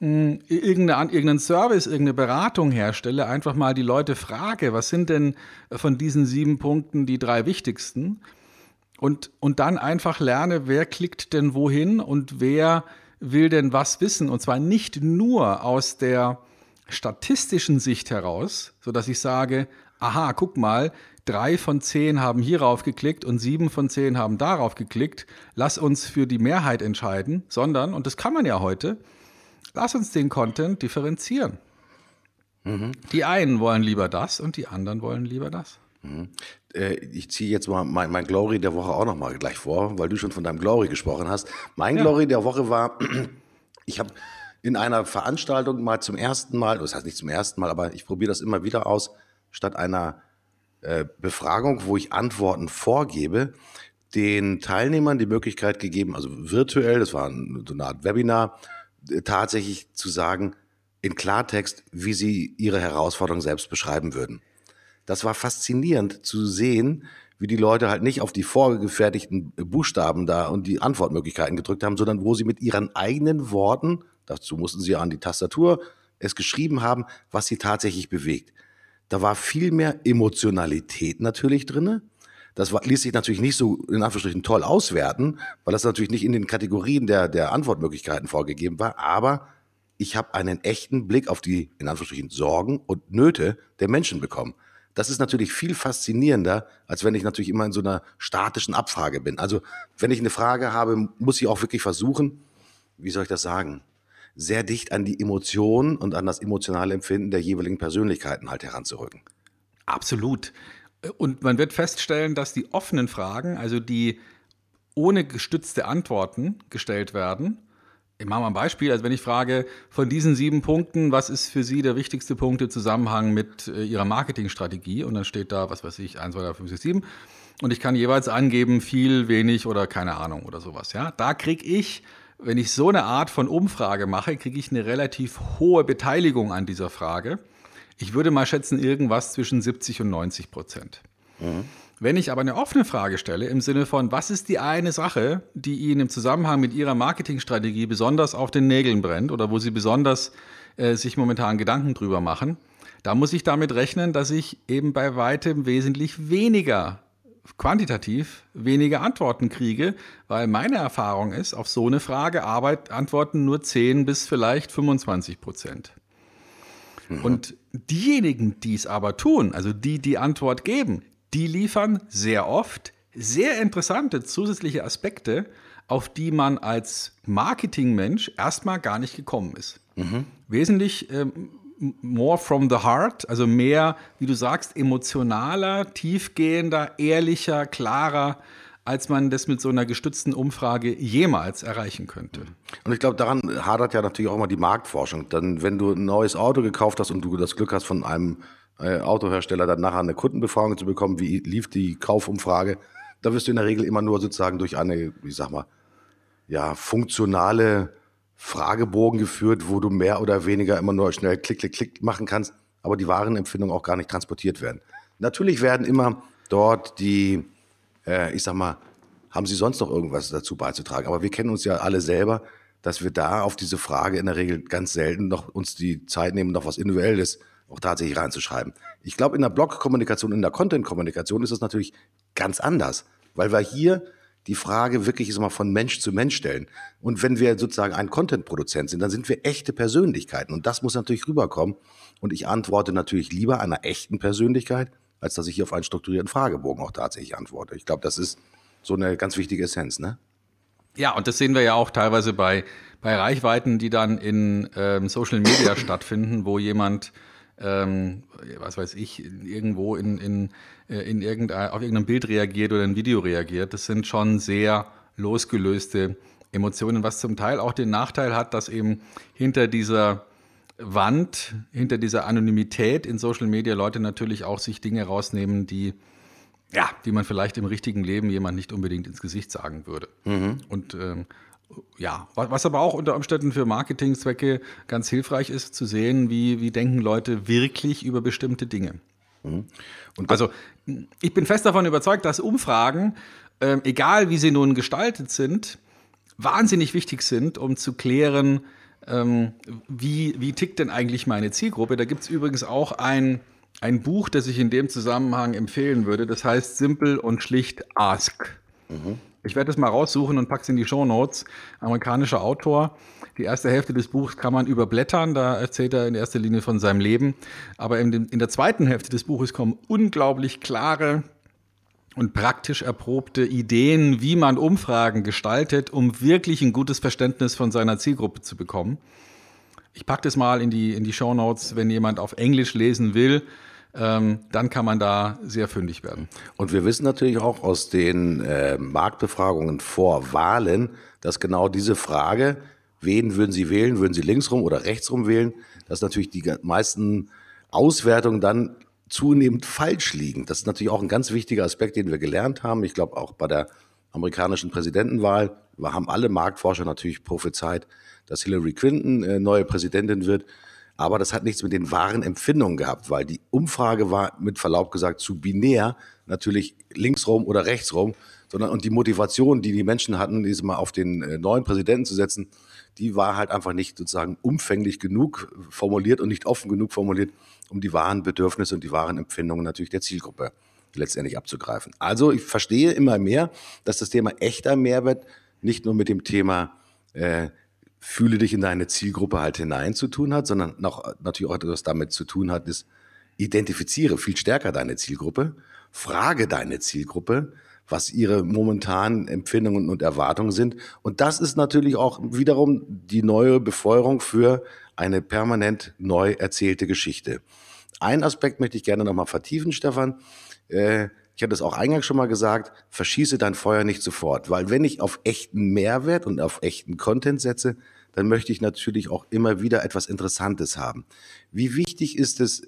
irgendeine, irgendeinen Service, irgendeine Beratung herstelle, einfach mal die Leute frage, was sind denn von diesen sieben Punkten die drei wichtigsten? Und, und dann einfach lerne, wer klickt denn wohin und wer will denn was wissen. Und zwar nicht nur aus der statistischen Sicht heraus, sodass ich sage, aha, guck mal, drei von zehn haben hierauf geklickt und sieben von zehn haben darauf geklickt. Lass uns für die Mehrheit entscheiden, sondern, und das kann man ja heute, lass uns den Content differenzieren. Mhm. Die einen wollen lieber das und die anderen wollen lieber das. Mhm. Äh, ich ziehe jetzt mal mein, mein, Glory der Woche auch noch mal gleich vor, weil du schon von deinem Glory gesprochen hast. Mein ja. Glory der Woche war, ich habe in einer Veranstaltung mal zum ersten Mal, das heißt nicht zum ersten Mal, aber ich probiere das immer wieder aus, statt einer äh, Befragung, wo ich Antworten vorgebe, den Teilnehmern die Möglichkeit gegeben, also virtuell, das war so eine Art Webinar, äh, tatsächlich zu sagen, in Klartext, wie sie ihre Herausforderung selbst beschreiben würden. Das war faszinierend zu sehen, wie die Leute halt nicht auf die vorgefertigten Buchstaben da und die Antwortmöglichkeiten gedrückt haben, sondern wo sie mit ihren eigenen Worten, dazu mussten sie an die Tastatur, es geschrieben haben, was sie tatsächlich bewegt. Da war viel mehr Emotionalität natürlich drinne. Das war, ließ sich natürlich nicht so in Anführungsstrichen toll auswerten, weil das natürlich nicht in den Kategorien der, der Antwortmöglichkeiten vorgegeben war. Aber ich habe einen echten Blick auf die in Anführungsstrichen Sorgen und Nöte der Menschen bekommen. Das ist natürlich viel faszinierender, als wenn ich natürlich immer in so einer statischen Abfrage bin. Also wenn ich eine Frage habe, muss ich auch wirklich versuchen, wie soll ich das sagen, sehr dicht an die Emotionen und an das emotionale Empfinden der jeweiligen Persönlichkeiten halt heranzurücken. Absolut. Und man wird feststellen, dass die offenen Fragen, also die ohne gestützte Antworten gestellt werden, ich mache mal ein Beispiel. Also wenn ich frage, von diesen sieben Punkten, was ist für Sie der wichtigste Punkt im Zusammenhang mit äh, Ihrer Marketingstrategie? Und dann steht da, was weiß ich, 1, 2, 3, 5, 6, 7. Und ich kann jeweils angeben, viel, wenig oder keine Ahnung oder sowas. Ja, Da kriege ich wenn ich so eine Art von Umfrage mache, kriege ich eine relativ hohe Beteiligung an dieser Frage. Ich würde mal schätzen, irgendwas zwischen 70 und 90 Prozent. Mhm. Wenn ich aber eine offene Frage stelle, im Sinne von, was ist die eine Sache, die Ihnen im Zusammenhang mit Ihrer Marketingstrategie besonders auf den Nägeln brennt oder wo Sie besonders äh, sich momentan Gedanken drüber machen, da muss ich damit rechnen, dass ich eben bei weitem wesentlich weniger quantitativ weniger Antworten kriege, weil meine Erfahrung ist, auf so eine Frage Arbeit antworten nur 10 bis vielleicht 25 Prozent. Mhm. Und diejenigen, die es aber tun, also die die Antwort geben, die liefern sehr oft sehr interessante zusätzliche Aspekte, auf die man als Marketingmensch erstmal gar nicht gekommen ist. Mhm. Wesentlich ähm, more from the heart, also mehr, wie du sagst, emotionaler, tiefgehender, ehrlicher, klarer, als man das mit so einer gestützten Umfrage jemals erreichen könnte. Und ich glaube, daran hadert ja natürlich auch immer die Marktforschung. Dann, wenn du ein neues Auto gekauft hast und du das Glück hast, von einem äh, Autohersteller dann nachher eine Kundenbefragung zu bekommen, wie lief die Kaufumfrage, da wirst du in der Regel immer nur sozusagen durch eine, wie sag mal, ja, funktionale Fragebogen geführt, wo du mehr oder weniger immer nur schnell Klick, Klick, Klick machen kannst, aber die wahren Empfindungen auch gar nicht transportiert werden. Natürlich werden immer dort die, äh, ich sag mal, haben sie sonst noch irgendwas dazu beizutragen? Aber wir kennen uns ja alle selber, dass wir da auf diese Frage in der Regel ganz selten noch uns die Zeit nehmen, noch was Individuelles auch tatsächlich reinzuschreiben. Ich glaube, in der Blog-Kommunikation, in der Content-Kommunikation ist es natürlich ganz anders, weil wir hier die Frage wirklich ist mal von Mensch zu Mensch stellen. Und wenn wir sozusagen ein Content-Produzent sind, dann sind wir echte Persönlichkeiten. Und das muss natürlich rüberkommen. Und ich antworte natürlich lieber einer echten Persönlichkeit, als dass ich hier auf einen strukturierten Fragebogen auch tatsächlich antworte. Ich glaube, das ist so eine ganz wichtige Essenz, ne? Ja, und das sehen wir ja auch teilweise bei, bei Reichweiten, die dann in ähm, Social Media stattfinden, wo jemand ähm, was weiß ich, irgendwo in, in, äh, in irgendein, auf irgendein Bild reagiert oder ein Video reagiert. Das sind schon sehr losgelöste Emotionen, was zum Teil auch den Nachteil hat, dass eben hinter dieser Wand, hinter dieser Anonymität in Social Media Leute natürlich auch sich Dinge rausnehmen, die ja, die man vielleicht im richtigen Leben jemand nicht unbedingt ins Gesicht sagen würde. Mhm. Und ähm, ja, was aber auch unter Umständen für Marketingzwecke ganz hilfreich ist, zu sehen, wie, wie denken Leute wirklich über bestimmte Dinge. Mhm. also ich bin fest davon überzeugt, dass Umfragen, äh, egal wie sie nun gestaltet sind, wahnsinnig wichtig sind, um zu klären, ähm, wie, wie tickt denn eigentlich meine Zielgruppe. Da gibt es übrigens auch ein, ein Buch, das ich in dem Zusammenhang empfehlen würde. Das heißt Simpel und schlicht Ask. Mhm. Ich werde es mal raussuchen und packe es in die Show Notes. Amerikanischer Autor. Die erste Hälfte des Buchs kann man überblättern. Da erzählt er in erster Linie von seinem Leben. Aber in, in der zweiten Hälfte des Buches kommen unglaublich klare und praktisch erprobte Ideen, wie man Umfragen gestaltet, um wirklich ein gutes Verständnis von seiner Zielgruppe zu bekommen. Ich packe das mal in die, in die Show Notes, wenn jemand auf Englisch lesen will. Ähm, dann kann man da sehr fündig werden. Und wir wissen natürlich auch aus den äh, Marktbefragungen vor Wahlen, dass genau diese Frage, wen würden Sie wählen, würden Sie linksrum oder rechtsrum wählen, dass natürlich die meisten Auswertungen dann zunehmend falsch liegen. Das ist natürlich auch ein ganz wichtiger Aspekt, den wir gelernt haben. Ich glaube auch bei der amerikanischen Präsidentenwahl haben alle Marktforscher natürlich prophezeit, dass Hillary Clinton äh, neue Präsidentin wird. Aber das hat nichts mit den wahren Empfindungen gehabt, weil die Umfrage war mit Verlaub gesagt zu binär, natürlich linksrum oder rechtsrum, sondern und die Motivation, die die Menschen hatten, diesmal auf den äh, neuen Präsidenten zu setzen, die war halt einfach nicht sozusagen umfänglich genug formuliert und nicht offen genug formuliert, um die wahren Bedürfnisse und die wahren Empfindungen natürlich der Zielgruppe letztendlich abzugreifen. Also ich verstehe immer mehr, dass das Thema echter Mehrwert nicht nur mit dem Thema äh, fühle dich in deine Zielgruppe halt hinein zu tun hat, sondern auch, natürlich auch etwas damit zu tun hat, ist, identifiziere viel stärker deine Zielgruppe, frage deine Zielgruppe, was ihre momentanen Empfindungen und Erwartungen sind. Und das ist natürlich auch wiederum die neue Befeuerung für eine permanent neu erzählte Geschichte. Ein Aspekt möchte ich gerne nochmal vertiefen, Stefan. Äh, ich hatte es auch eingangs schon mal gesagt, verschieße dein Feuer nicht sofort, weil wenn ich auf echten Mehrwert und auf echten Content setze, dann möchte ich natürlich auch immer wieder etwas Interessantes haben. Wie wichtig ist es,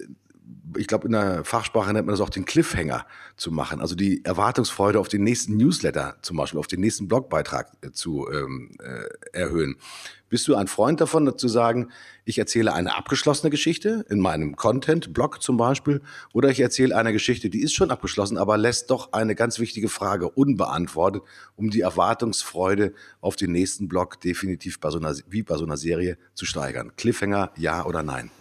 ich glaube, in der Fachsprache nennt man das auch den Cliffhanger zu machen, also die Erwartungsfreude auf den nächsten Newsletter zum Beispiel, auf den nächsten Blogbeitrag äh, zu ähm, äh, erhöhen. Bist du ein Freund davon, zu sagen, ich erzähle eine abgeschlossene Geschichte in meinem Content-Blog zum Beispiel, oder ich erzähle eine Geschichte, die ist schon abgeschlossen, aber lässt doch eine ganz wichtige Frage unbeantwortet, um die Erwartungsfreude auf den nächsten Blog definitiv bei so einer, wie bei so einer Serie zu steigern? Cliffhanger, ja oder nein?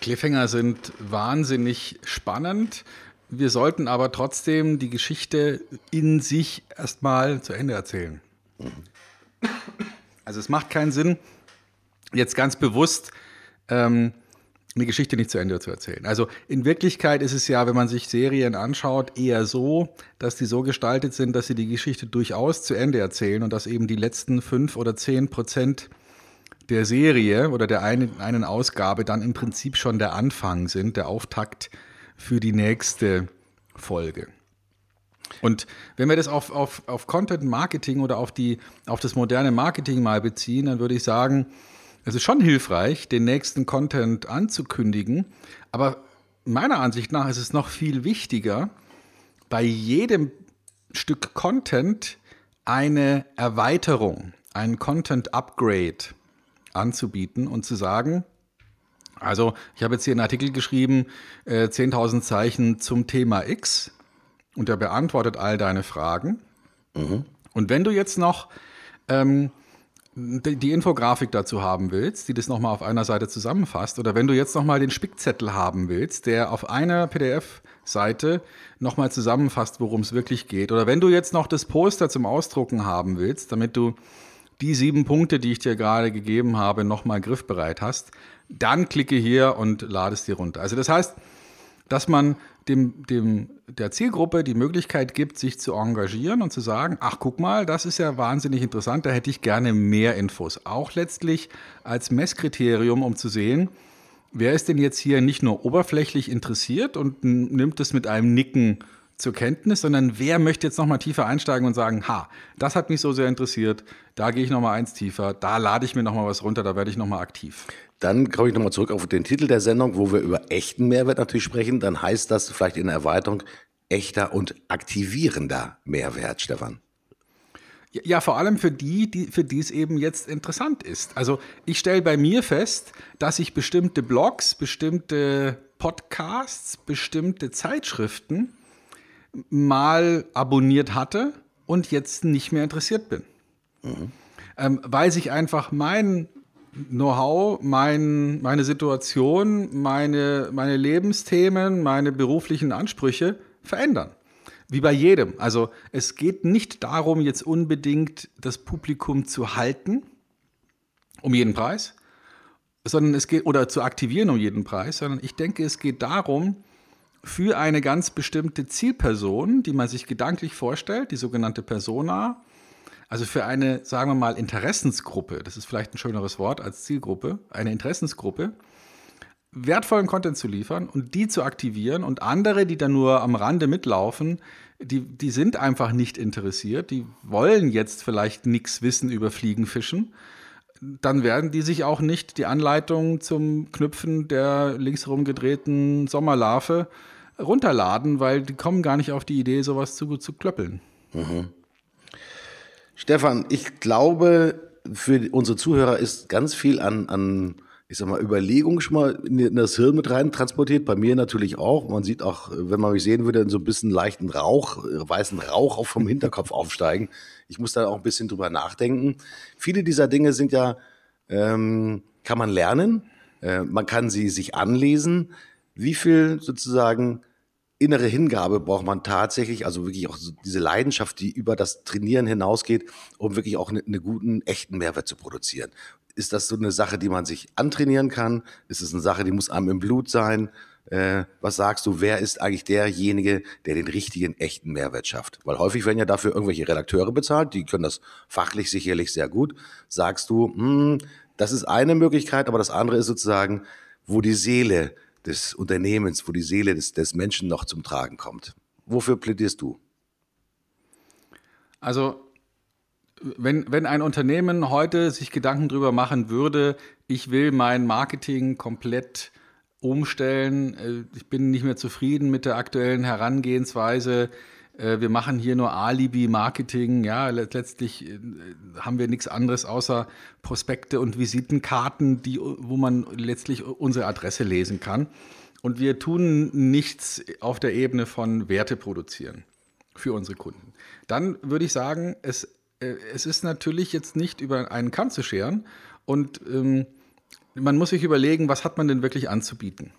Cliffhanger sind wahnsinnig spannend. Wir sollten aber trotzdem die Geschichte in sich erstmal zu Ende erzählen. Also es macht keinen Sinn, jetzt ganz bewusst ähm, eine Geschichte nicht zu Ende zu erzählen. Also in Wirklichkeit ist es ja, wenn man sich Serien anschaut, eher so, dass die so gestaltet sind, dass sie die Geschichte durchaus zu Ende erzählen und dass eben die letzten fünf oder zehn Prozent der Serie oder der einen, einen Ausgabe dann im Prinzip schon der Anfang sind, der Auftakt für die nächste Folge. Und wenn wir das auf, auf, auf Content Marketing oder auf, die, auf das moderne Marketing mal beziehen, dann würde ich sagen, es ist schon hilfreich, den nächsten Content anzukündigen. Aber meiner Ansicht nach ist es noch viel wichtiger, bei jedem Stück Content eine Erweiterung, ein Content Upgrade anzubieten und zu sagen, also ich habe jetzt hier einen Artikel geschrieben, äh, 10.000 Zeichen zum Thema X und der beantwortet all deine Fragen. Mhm. Und wenn du jetzt noch ähm, die, die Infografik dazu haben willst, die das nochmal auf einer Seite zusammenfasst, oder wenn du jetzt nochmal den Spickzettel haben willst, der auf einer PDF-Seite nochmal zusammenfasst, worum es wirklich geht, oder wenn du jetzt noch das Poster zum Ausdrucken haben willst, damit du die sieben Punkte, die ich dir gerade gegeben habe, nochmal griffbereit hast, dann klicke hier und lade es dir runter. Also das heißt, dass man dem, dem, der Zielgruppe die Möglichkeit gibt, sich zu engagieren und zu sagen, ach guck mal, das ist ja wahnsinnig interessant, da hätte ich gerne mehr Infos. Auch letztlich als Messkriterium, um zu sehen, wer ist denn jetzt hier nicht nur oberflächlich interessiert und nimmt es mit einem Nicken zur Kenntnis, sondern wer möchte jetzt nochmal tiefer einsteigen und sagen, ha, das hat mich so sehr interessiert, da gehe ich nochmal eins tiefer, da lade ich mir nochmal was runter, da werde ich nochmal aktiv. Dann komme ich nochmal zurück auf den Titel der Sendung, wo wir über echten Mehrwert natürlich sprechen. Dann heißt das vielleicht in der Erweiterung echter und aktivierender Mehrwert, Stefan. Ja, vor allem für die, die, für die es eben jetzt interessant ist. Also ich stelle bei mir fest, dass ich bestimmte Blogs, bestimmte Podcasts, bestimmte Zeitschriften mal abonniert hatte und jetzt nicht mehr interessiert bin. Mhm. Ähm, weil sich einfach mein Know-how, mein, meine Situation, meine, meine Lebensthemen, meine beruflichen Ansprüche verändern. Wie bei jedem. Also es geht nicht darum, jetzt unbedingt das Publikum zu halten, um jeden Preis, sondern es geht, oder zu aktivieren um jeden Preis, sondern ich denke, es geht darum, für eine ganz bestimmte Zielperson, die man sich gedanklich vorstellt, die sogenannte Persona, also für eine, sagen wir mal, Interessensgruppe, das ist vielleicht ein schöneres Wort als Zielgruppe, eine Interessensgruppe, wertvollen Content zu liefern und die zu aktivieren und andere, die dann nur am Rande mitlaufen, die, die sind einfach nicht interessiert, die wollen jetzt vielleicht nichts wissen über Fliegenfischen, dann werden die sich auch nicht die Anleitung zum Knüpfen der linksherum gedrehten Sommerlarve runterladen, weil die kommen gar nicht auf die Idee, sowas zu, zu klöppeln. Mhm. Stefan, ich glaube, für unsere Zuhörer ist ganz viel an, an ich sag mal, Überlegung schon mal in das Hirn mit rein transportiert. Bei mir natürlich auch. Man sieht auch, wenn man mich sehen würde, so ein bisschen leichten Rauch, äh, weißen Rauch auch vom Hinterkopf aufsteigen. Ich muss da auch ein bisschen drüber nachdenken. Viele dieser Dinge sind ja, ähm, kann man lernen. Äh, man kann sie sich anlesen. Wie viel sozusagen innere Hingabe braucht man tatsächlich, also wirklich auch diese Leidenschaft, die über das Trainieren hinausgeht, um wirklich auch einen eine guten, echten Mehrwert zu produzieren. Ist das so eine Sache, die man sich antrainieren kann? Ist es eine Sache, die muss einem im Blut sein? Äh, was sagst du, wer ist eigentlich derjenige, der den richtigen, echten Mehrwert schafft? Weil häufig werden ja dafür irgendwelche Redakteure bezahlt, die können das fachlich sicherlich sehr gut. Sagst du, hm, das ist eine Möglichkeit, aber das andere ist sozusagen, wo die Seele des Unternehmens, wo die Seele des, des Menschen noch zum Tragen kommt. Wofür plädierst du? Also wenn, wenn ein Unternehmen heute sich Gedanken darüber machen würde, ich will mein Marketing komplett umstellen, äh, ich bin nicht mehr zufrieden mit der aktuellen Herangehensweise, äh, wir machen hier nur Alibi-Marketing, ja, letztlich äh, haben wir nichts anderes außer Prospekte und Visitenkarten, die, wo man letztlich unsere Adresse lesen kann. Und wir tun nichts auf der Ebene von Werte produzieren für unsere Kunden. Dann würde ich sagen, es es ist natürlich jetzt nicht über einen Kamm zu scheren und ähm, man muss sich überlegen, was hat man denn wirklich anzubieten.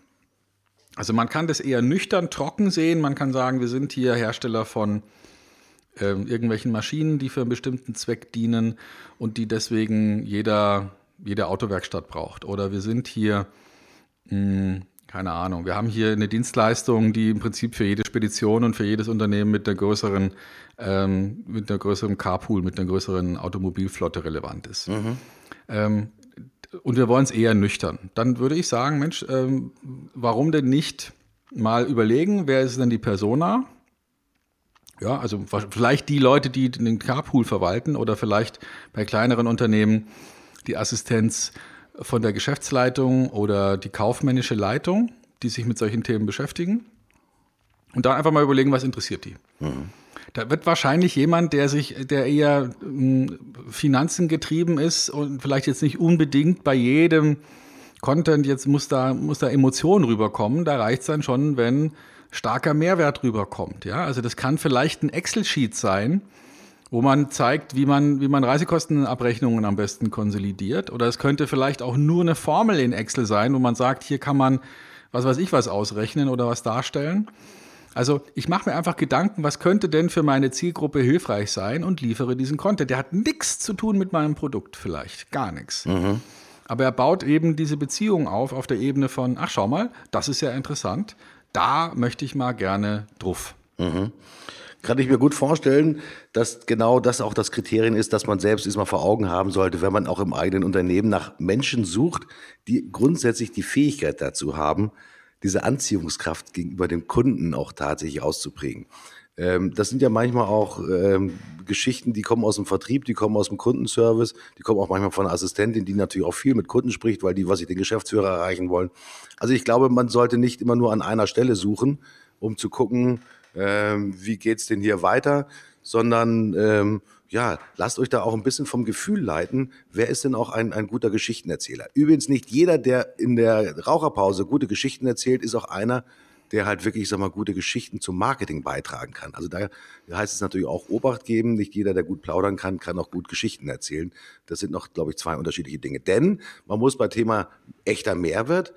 Also man kann das eher nüchtern, trocken sehen. Man kann sagen, wir sind hier Hersteller von äh, irgendwelchen Maschinen, die für einen bestimmten Zweck dienen und die deswegen jeder, jede Autowerkstatt braucht. Oder wir sind hier mh, hm, keine Ahnung, wir haben hier eine Dienstleistung, die im Prinzip für jede Spedition und für jedes Unternehmen mit einer größeren, ähm, mit einer größeren Carpool, mit einer größeren Automobilflotte relevant ist. Mhm. Ähm, und wir wollen es eher nüchtern. Dann würde ich sagen, Mensch, ähm, warum denn nicht mal überlegen, wer ist denn die Persona? Ja, also vielleicht die Leute, die den Carpool verwalten oder vielleicht bei kleineren Unternehmen die Assistenz von der Geschäftsleitung oder die kaufmännische Leitung, die sich mit solchen Themen beschäftigen. Und dann einfach mal überlegen, was interessiert die. Mhm. Da wird wahrscheinlich jemand, der sich, der eher mh, hm, Finanzen getrieben ist und vielleicht jetzt nicht unbedingt bei jedem Content jetzt muss da, muss da Emotion rüberkommen. Da reicht es dann schon, wenn starker Mehrwert rüberkommt. Ja, also das kann vielleicht ein Excel-Sheet sein, wo man zeigt, wie man, wie man Reisekostenabrechnungen am besten konsolidiert. Oder es könnte vielleicht auch nur eine Formel in Excel sein, wo man sagt, hier kann man was weiß ich was ausrechnen oder was darstellen. Also ich mache mir einfach Gedanken, was könnte denn für meine Zielgruppe hilfreich sein und liefere diesen Content. Der hat nichts zu tun mit meinem Produkt vielleicht, gar nichts. Mhm. Aber er baut eben diese Beziehung auf, auf der Ebene von, ach schau mal, das ist ja interessant, da möchte ich mal gerne drauf. Mhm kann ich mir gut vorstellen, dass genau das auch das Kriterium ist, dass man selbst erstmal vor Augen haben sollte, wenn man auch im eigenen Unternehmen nach Menschen sucht, die grundsätzlich die Fähigkeit dazu haben, diese Anziehungskraft gegenüber dem Kunden auch tatsächlich auszuprägen. Ähm, das sind ja manchmal auch ähm, Geschichten, die kommen aus dem Vertrieb, die kommen aus dem Kundenservice, die kommen auch manchmal von einer Assistentin, die natürlich auch viel mit Kunden spricht, weil die, was sie den Geschäftsführer erreichen wollen. Also ich glaube, man sollte nicht immer nur an einer Stelle suchen, um zu gucken, ähm, wie geht's denn hier weiter, sondern ähm, ja, lasst euch da auch ein bisschen vom Gefühl leiten, wer ist denn auch ein, ein guter Geschichtenerzähler. Übrigens nicht jeder, der in der Raucherpause gute Geschichten erzählt, ist auch einer, der halt wirklich, sag mal, gute Geschichten zum Marketing beitragen kann. Also da heißt es natürlich auch Obacht geben. Nicht jeder, der gut plaudern kann, kann auch gut Geschichten erzählen. Das sind noch, glaube ich, zwei unterschiedliche Dinge. Denn man muss bei Thema echter Mehrwert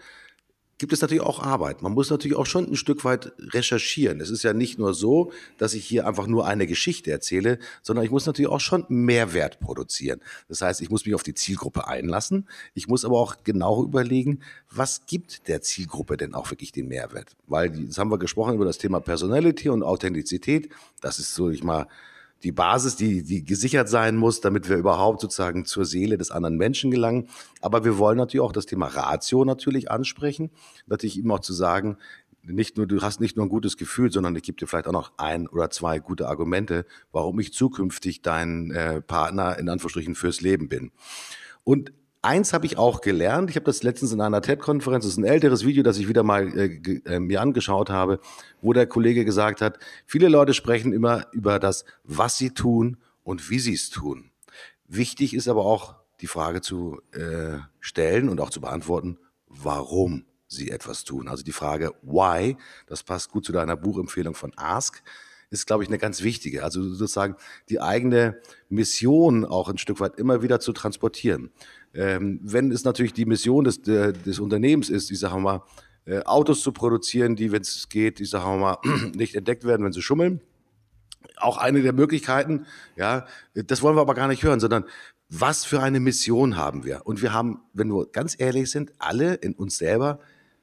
gibt es natürlich auch Arbeit. Man muss natürlich auch schon ein Stück weit recherchieren. Es ist ja nicht nur so, dass ich hier einfach nur eine Geschichte erzähle, sondern ich muss natürlich auch schon Mehrwert produzieren. Das heißt, ich muss mich auf die Zielgruppe einlassen. Ich muss aber auch genau überlegen, was gibt der Zielgruppe denn auch wirklich den Mehrwert? Weil, jetzt haben wir gesprochen über das Thema Personality und Authentizität. Das ist so, ich mal, die Basis, die, die gesichert sein muss, damit wir überhaupt sozusagen zur Seele des anderen Menschen gelangen. Aber wir wollen natürlich auch das Thema Ratio natürlich ansprechen. Natürlich immer auch zu sagen, nicht nur, du hast nicht nur ein gutes Gefühl, sondern ich gebe dir vielleicht auch noch ein oder zwei gute Argumente, warum ich zukünftig dein äh, Partner in Anführungsstrichen fürs Leben bin. Und Eins habe ich auch gelernt. Ich habe das letztens in einer TED-Konferenz, das ist ein älteres Video, das ich wieder mal äh, äh, mir angeschaut habe, wo der Kollege gesagt hat, viele Leute sprechen immer über das, was sie tun und wie sie es tun. Wichtig ist aber auch die Frage zu äh, stellen und auch zu beantworten, warum sie etwas tun. Also die Frage why, das passt gut zu deiner Buchempfehlung von Ask, ist, glaube ich, eine ganz wichtige. Also sozusagen die eigene Mission auch ein Stück weit immer wieder zu transportieren. Ähm, wenn es natürlich die Mission des, des Unternehmens ist, ich sage mal, äh, Autos zu produzieren, die, wenn es geht, ich sage mal, nicht entdeckt werden, wenn sie schummeln. Auch eine der Möglichkeiten, ja, das wollen wir aber gar nicht hören, sondern was für eine Mission haben wir? Und wir haben, wenn wir ganz ehrlich sind, alle in uns selber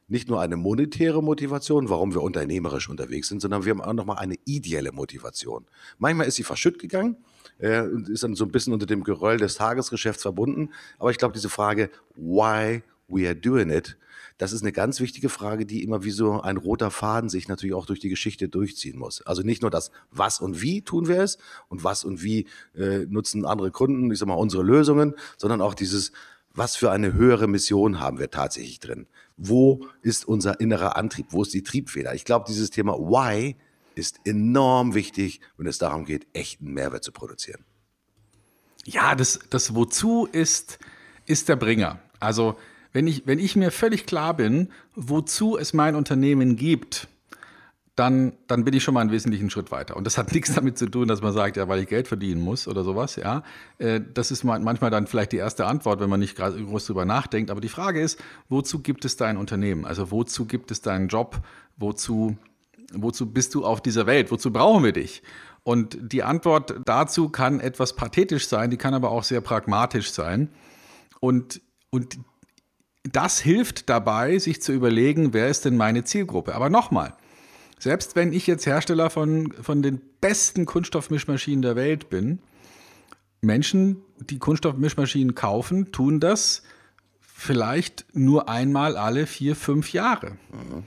nicht nur eine monetäre Motivation, warum wir unternehmerisch unterwegs sind, sondern wir haben auch nochmal eine ideelle Motivation. Manchmal ist sie verschütt gegangen, äh, und ist dann so ein bisschen unter dem Geröll des Tagesgeschäfts verbunden. Aber ich glaube, diese Frage, why we are doing it, das ist eine ganz wichtige Frage, die immer wie so ein roter Faden sich natürlich auch durch die Geschichte durchziehen muss. Also nicht nur das, was und wie tun wir es und was und wie äh, nutzen andere Kunden, ich sag mal, unsere Lösungen, sondern auch dieses, was für eine höhere Mission haben wir tatsächlich drin? Wo ist unser innerer Antrieb? Wo ist die Triebfeder? Ich glaube, dieses Thema Why ist enorm wichtig, wenn es darum geht, echten Mehrwert zu produzieren. Ja, das, das Wozu ist, ist der Bringer. Also, wenn ich, wenn ich mir völlig klar bin, wozu es mein Unternehmen gibt, dann, dann bin ich schon mal einen wesentlichen Schritt weiter. Und das hat nichts damit zu tun, dass man sagt, ja, weil ich Geld verdienen muss oder sowas, ja. Äh, das ist manchmal dann vielleicht die erste Antwort, wenn man nicht groß drüber nachdenkt. Aber die Frage ist, wozu gibt es dein Unternehmen? Also wozu gibt es deinen Job? Wozu wozu bist du auf dieser Welt? Wozu brauchen wir dich? Und die Antwort dazu kann etwas pathetisch sein, die kann aber auch sehr pragmatisch sein. Und, und das hilft dabei, sich zu überlegen, wer ist denn meine Zielgruppe? Aber nochmal, selbst wenn ich jetzt Hersteller von, von den besten Kunststoffmischmaschinen der Welt bin, Menschen, die Kunststoffmischmaschinen kaufen, tun das vielleicht nur einmal alle vier, fünf Jahre. Mhm.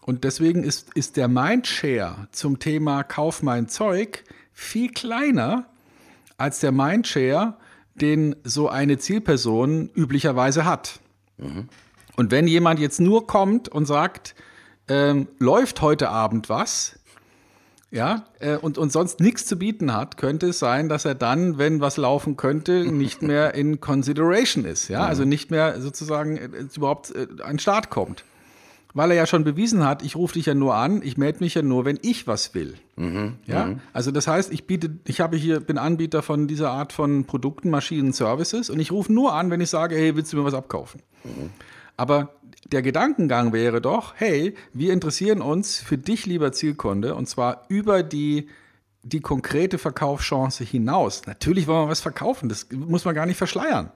Und deswegen ist, ist der Mindshare zum Thema Kauf mein Zeug viel kleiner als der Mindshare, den so eine Zielperson üblicherweise hat. Mhm. Und wenn jemand jetzt nur kommt und sagt, ähm, läuft heute Abend was, ja, äh, und, und sonst nichts zu bieten hat, könnte es sein, dass er dann, wenn was laufen könnte, nicht mehr in Consideration ist, ja, mhm. also nicht mehr sozusagen äh, überhaupt äh, an den Start kommt weil er ja schon bewiesen hat, ich rufe dich ja nur an, ich melde mich ja nur, wenn ich was will. Mhm, ja, mhm. also das heißt, ich biete, ich habe hier, bin Anbieter von dieser Art von Produkten, Maschinen, Services und ich rufe nur an, wenn ich sage, hey, willst du mir was abkaufen? Mhm. Aber der Gedankengang wäre doch, hey, wir interessieren uns für dich, lieber Zielkunde, und zwar über die die konkrete Verkaufschance hinaus. Natürlich wollen wir was verkaufen, das muss man gar nicht verschleiern.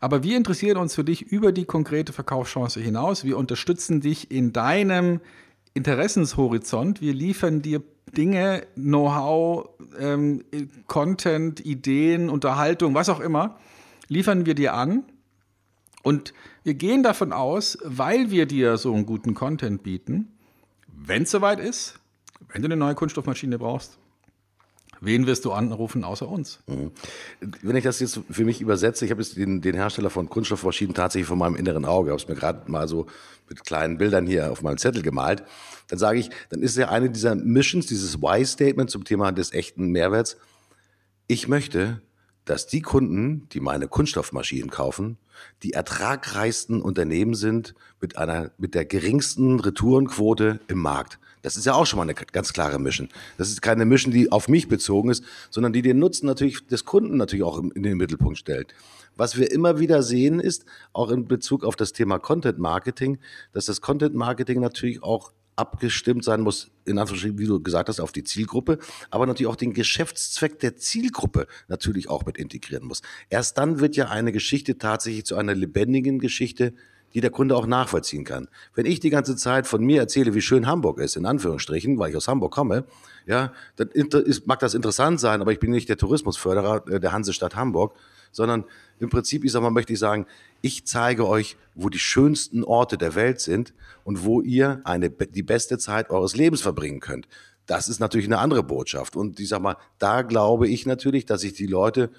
Aber wir interessieren uns für dich über die konkrete Verkaufschance hinaus. Wir unterstützen dich in deinem Interessenshorizont. Wir liefern dir Dinge, Know-how, ähm, Content, Ideen, Unterhaltung, was auch immer, liefern wir dir an. Und wir gehen davon aus, weil wir dir so einen guten Content bieten, wenn es soweit ist, wenn du eine neue Kunststoffmaschine brauchst, Wen wirst du anrufen außer uns? Mhm. Wenn ich das jetzt für mich übersetze, ich habe jetzt den, den, Hersteller von Kunststoffmaschinen tatsächlich vor meinem inneren Auge, habe es mir gerade mal so mit kleinen Bildern hier auf meinen Zettel gemalt, dann sage ich, dann ist ja eine dieser Missions, dieses Why-Statement zum Thema des echten Mehrwerts, ich möchte, dass die Kunden, die meine Kunststoffmaschinen kaufen, die ertragreichsten Unternehmen sind mit einer, mit der geringsten Retourenquote im Markt. Das ist ja auch schon mal eine ganz klare Mission. Das ist keine Mission, die auf mich bezogen ist, sondern die den Nutzen natürlich des Kunden natürlich auch in den Mittelpunkt stellt. Was wir immer wieder sehen ist, auch in Bezug auf das Thema Content Marketing, dass das Content Marketing natürlich auch abgestimmt sein muss, in Anführungsstrichen, wie du gesagt hast, auf die Zielgruppe, aber natürlich auch den Geschäftszweck der Zielgruppe natürlich auch mit integrieren muss. Erst dann wird ja eine Geschichte tatsächlich zu einer lebendigen Geschichte, die der Kunde auch nachvollziehen kann. Wenn ich die ganze Zeit von mir erzähle, wie schön Hamburg ist, in Anführungsstrichen, weil ich aus Hamburg komme, ja, dann ist, mag das interessant sein, aber ich bin nicht der Tourismusförderer äh, der Hansestadt Hamburg, sondern im Prinzip, ich sag mal, möchte ich sagen, ich zeige euch, wo die schönsten Orte der Welt sind und wo ihr eine, die beste Zeit eures Lebens verbringen könnt. Das ist natürlich eine andere Botschaft. Und ich sag mal, da glaube ich natürlich, dass ich die Leute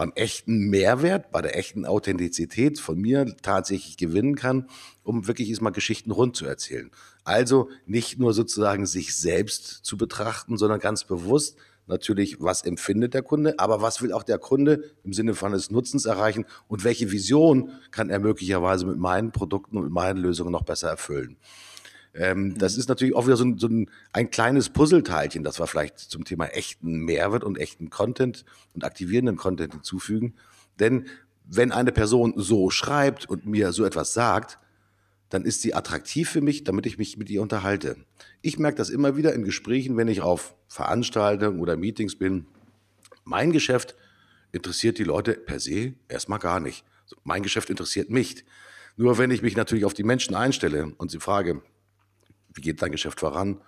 beim echten Mehrwert, bei der echten Authentizität von mir tatsächlich gewinnen kann, um wirklich erstmal Geschichten rund zu erzählen. Also nicht nur sozusagen sich selbst zu betrachten, sondern ganz bewusst natürlich, was empfindet der Kunde, aber was will auch der Kunde im Sinne von des Nutzens erreichen und welche Vision kann er möglicherweise mit meinen Produkten und mit meinen Lösungen noch besser erfüllen. Ähm, das ist natürlich auch wieder so ein, so ein, ein kleines Puzzleteilchen, das wir vielleicht zum Thema echten Mehrwert und echten Content und aktivierenden Content hinzufügen. Denn wenn eine Person so schreibt und mir so etwas sagt, dann ist sie attraktiv für mich, damit ich mich mit ihr unterhalte. Ich merke das immer wieder in Gesprächen, wenn ich auf Veranstaltungen oder Meetings bin. Mein Geschäft interessiert die Leute per se erstmal gar nicht. Mein Geschäft interessiert mich. Nur wenn ich mich natürlich auf die Menschen einstelle und sie frage, wie geht dein Geschäft voran?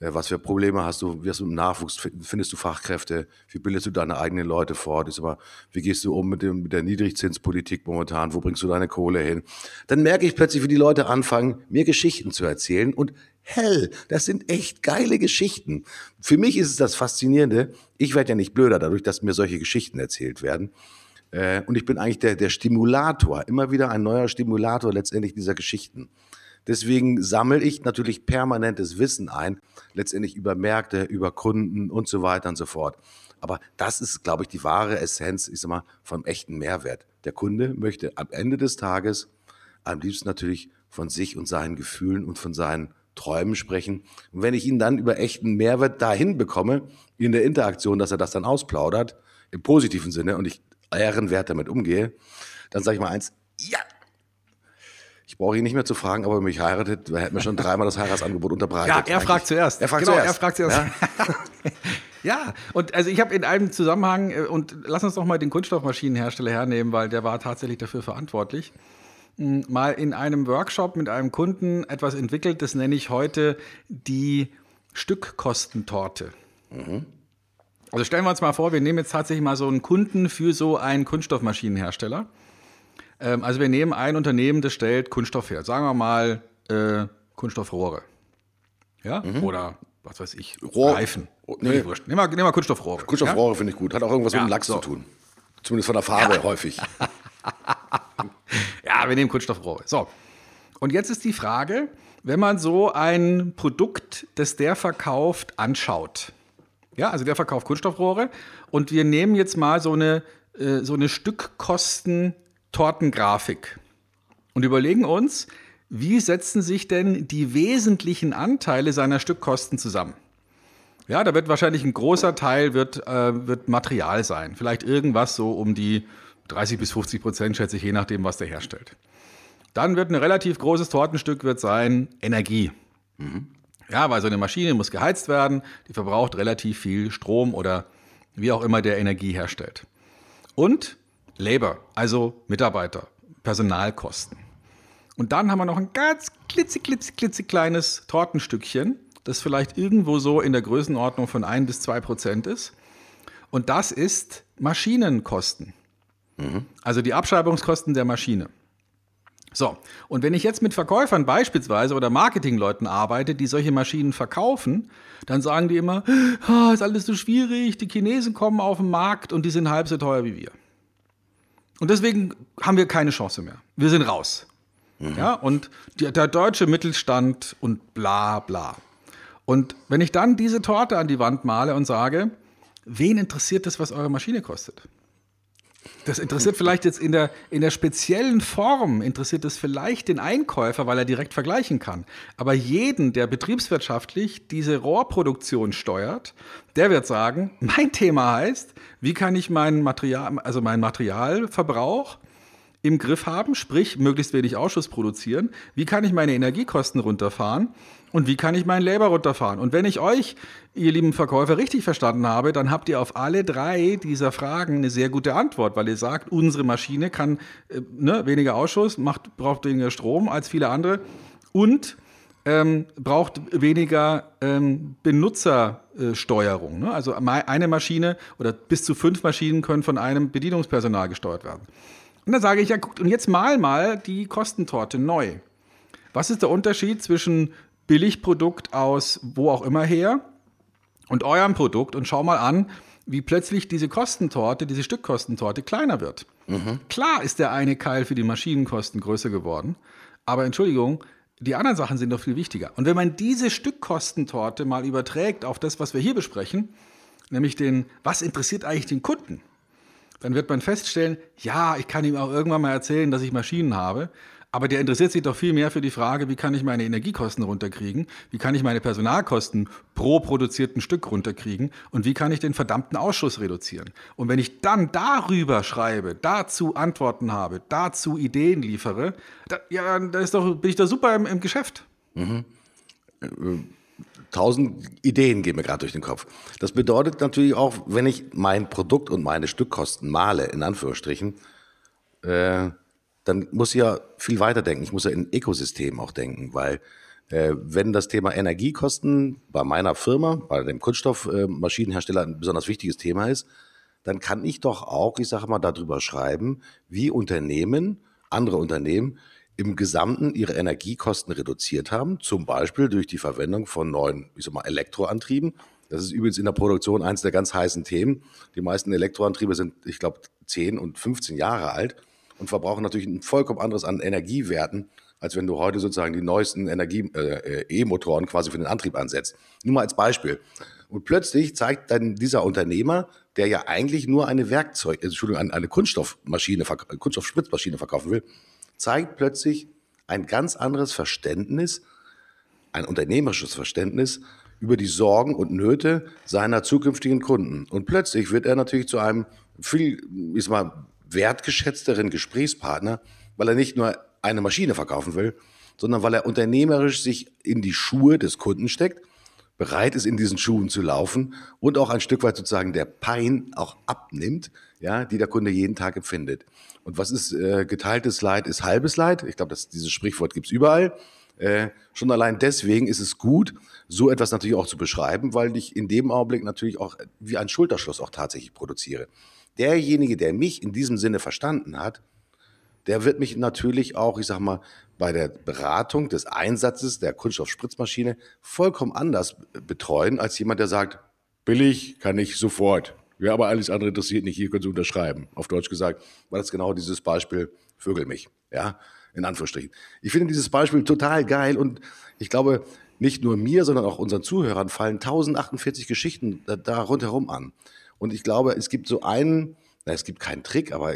Äh, was für Probleme hast du? Wirst du im Nachwuchs? Findest du Fachkräfte? Wie bildest du deine eigenen Leute fort? Ist aber, wie gehst du um mit, dem, mit der Niedrigzinspolitik momentan? Wo bringst du deine Kohle hin? Dann merke ich plötzlich, wie die Leute anfangen, mir Geschichten zu erzählen und hell, das sind echt geile Geschichten. Für mich ist es das Faszinierende. Ich werde ja nicht blöder dadurch, dass mir solche Geschichten erzählt werden. Äh, und ich bin eigentlich der, der Stimulator, immer wieder ein neuer Stimulator letztendlich dieser Geschichten. Deswegen sammle ich natürlich permanentes Wissen ein, letztendlich über Märkte, über Kunden und so weiter und so fort. Aber das ist, glaube ich, die wahre Essenz, ich sag mal, vom echten Mehrwert. Der Kunde möchte am Ende des Tages am liebsten natürlich von sich und seinen Gefühlen und von seinen Träumen sprechen. Und wenn ich ihn dann über echten Mehrwert dahin bekomme, in der Interaktion, dass er das dann ausplaudert, im positiven Sinne und ich ehrenwert damit umgehe, dann sage ich mal eins, ja, ich brauche ihn nicht mehr zu fragen, ob er mich heiratet. Er hat mir schon dreimal das Heiratsangebot unterbreitet. Ja, er fragt zuerst. Er fragt genau, zuerst. Er fragt zuerst. Ja, ja und also ich habe in einem Zusammenhang, äh, und lass uns doch mal den Kunststoffmaschinenhersteller hernehmen, weil der war tatsächlich dafür verantwortlich mal in einem Workshop mit einem Kunden etwas entwickelt, das nenne ich heute die Stückkostentorte. Mhm. Also stellen wir uns mal vor, wir nehmen jetzt tatsächlich mal so einen Kunden für so einen Kunststoffmaschinenhersteller. Ähm, also wir nehmen ein Unternehmen, das stellt Kunststoff her. Sagen wir mal äh, Kunststoffrohre. Ja? Mhm. Oder was weiß ich, Rohr. Reifen. Nee. Nehmen wir, nehmen wir Kunststoffrohre. Kunststoffrohre ja? finde ich gut. Hat auch irgendwas ja, mit dem Lachs so. zu tun. Zumindest von der Farbe ja. häufig. ja, wir nehmen Kunststoffrohre. So. Und jetzt ist die Frage, wenn man so ein Produkt, das der verkauft, anschaut. Ja, also der verkauft Kunststoffrohre und wir nehmen jetzt mal so eine, äh, so eine Stückkosten Tortengrafik und überlegen uns, wie setzen sich denn die wesentlichen Anteile seiner Stückkosten zusammen? Ja, da wird wahrscheinlich ein großer Teil wird, äh, wird Material sein. Vielleicht irgendwas so um die 30 bis 50 Prozent, schätze ich, je nachdem, was der herstellt. Dann wird ein relativ großes Tortenstück wird sein Energie. Mhm. Ja, weil so eine Maschine muss geheizt werden, die verbraucht relativ viel Strom oder wie auch immer der Energie herstellt. Und Labor, also Mitarbeiter, Personalkosten. Und dann haben wir noch ein ganz klitzeklitzeklitzekleines Tortenstückchen, das vielleicht irgendwo so in der Größenordnung von 1 bis 2 Prozent ist. Und das ist Maschinenkosten. Mhm. Also die Abschreibungskosten der Maschine. So, und wenn ich jetzt mit Verkäufern beispielsweise oder Marketingleuten arbeite, die solche Maschinen verkaufen, dann sagen die immer, oh, ist alles so schwierig, die Chinesen kommen auf den Markt und die sind halb so teuer wie wir. Und deswegen haben wir keine Chance mehr. Wir sind raus. Mhm. Ja, und die, der deutsche Mittelstand und bla bla. Und wenn ich dann diese Torte an die Wand male und sage, wen interessiert das, was eure Maschine kostet? Das interessiert vielleicht jetzt in der, in der speziellen Form, interessiert es vielleicht den Einkäufer, weil er direkt vergleichen kann. Aber jeden, der betriebswirtschaftlich diese Rohrproduktion steuert, der wird sagen, mein Thema heißt, wie kann ich meinen Material, also meinen Materialverbrauch im Griff haben, sprich möglichst wenig Ausschuss produzieren. Wie kann ich meine Energiekosten runterfahren? Und wie kann ich meinen Labor runterfahren? Und wenn ich euch, ihr lieben Verkäufer, richtig verstanden habe, dann habt ihr auf alle drei dieser Fragen eine sehr gute Antwort, weil ihr sagt, unsere Maschine kann äh, ne, weniger Ausschuss, macht, braucht weniger Strom als viele andere und ähm, braucht weniger ähm, Benutzersteuerung. Ne? Also eine Maschine oder bis zu fünf Maschinen können von einem Bedienungspersonal gesteuert werden. Und dann sage ich, ja, guckt, und jetzt mal mal die Kostentorte neu. Was ist der Unterschied zwischen Billigprodukt aus wo auch immer her und eurem Produkt und schau mal an, wie plötzlich diese Kostentorte, diese Stückkostentorte kleiner wird. Mhm. Klar ist der eine Keil für die Maschinenkosten größer geworden, aber Entschuldigung, die anderen Sachen sind doch viel wichtiger. Und wenn man diese Stückkostentorte mal überträgt auf das, was wir hier besprechen, nämlich den, was interessiert eigentlich den Kunden? dann wird man feststellen, ja, ich kann ihm auch irgendwann mal erzählen, dass ich Maschinen habe, aber der interessiert sich doch viel mehr für die Frage, wie kann ich meine Energiekosten runterkriegen, wie kann ich meine Personalkosten pro produzierten Stück runterkriegen und wie kann ich den verdammten Ausschuss reduzieren. Und wenn ich dann darüber schreibe, dazu Antworten habe, dazu Ideen liefere, da, ja, da ist doch, bin ich da super im, im Geschäft. Mhm. Tausend Ideen gehen mir gerade durch den Kopf. Das bedeutet natürlich auch, wenn ich mein Produkt und meine Stückkosten male, in Anführungsstrichen, äh, dann muss ich ja viel weiter denken. Ich muss ja in Ökosystem auch denken, weil äh, wenn das Thema Energiekosten bei meiner Firma, bei dem Kunststoffmaschinenhersteller ein besonders wichtiges Thema ist, dann kann ich doch auch, ich sage mal, darüber schreiben, wie Unternehmen, andere Unternehmen, im Gesamten ihre Energiekosten reduziert haben, zum Beispiel durch die Verwendung von neuen, ich sag mal, Elektroantrieben. Das ist übrigens in der Produktion eines der ganz heißen Themen. Die meisten Elektroantriebe sind, ich glaube, 10 und 15 Jahre alt und verbrauchen natürlich ein vollkommen anderes an Energiewerten, als wenn du heute sozusagen die neuesten Energie, äh, E-Motoren quasi für den Antrieb ansetzt. Nur mal als Beispiel. Und plötzlich zeigt dann dieser Unternehmer, der ja eigentlich nur eine Werkzeug, Entschuldigung, eine Kunststoffmaschine, Kunststoffspritzmaschine verkaufen will, zeigt plötzlich ein ganz anderes Verständnis, ein unternehmerisches Verständnis über die Sorgen und Nöte seiner zukünftigen Kunden. Und plötzlich wird er natürlich zu einem viel, ich mal, wertgeschätzteren Gesprächspartner, weil er nicht nur eine Maschine verkaufen will, sondern weil er unternehmerisch sich in die Schuhe des Kunden steckt, bereit ist, in diesen Schuhen zu laufen und auch ein Stück weit sozusagen der Pein auch abnimmt, ja, die der Kunde jeden Tag empfindet. Und was ist äh, geteiltes Leid ist halbes Leid? Ich glaube, dieses Sprichwort gibt's überall. Äh, schon allein deswegen ist es gut, so etwas natürlich auch zu beschreiben, weil ich in dem Augenblick natürlich auch wie ein Schulterschluss auch tatsächlich produziere. Derjenige, der mich in diesem Sinne verstanden hat, der wird mich natürlich auch, ich sag mal, bei der Beratung des Einsatzes der Kunststoffspritzmaschine vollkommen anders betreuen, als jemand, der sagt, billig kann ich sofort. Ja, aber alles andere interessiert nicht, hier können Sie unterschreiben. Auf Deutsch gesagt, war das genau dieses Beispiel, Vögel mich, ja, in Anführungsstrichen. Ich finde dieses Beispiel total geil und ich glaube, nicht nur mir, sondern auch unseren Zuhörern fallen 1048 Geschichten da, da rundherum an. Und ich glaube, es gibt so einen, na, es gibt keinen Trick, aber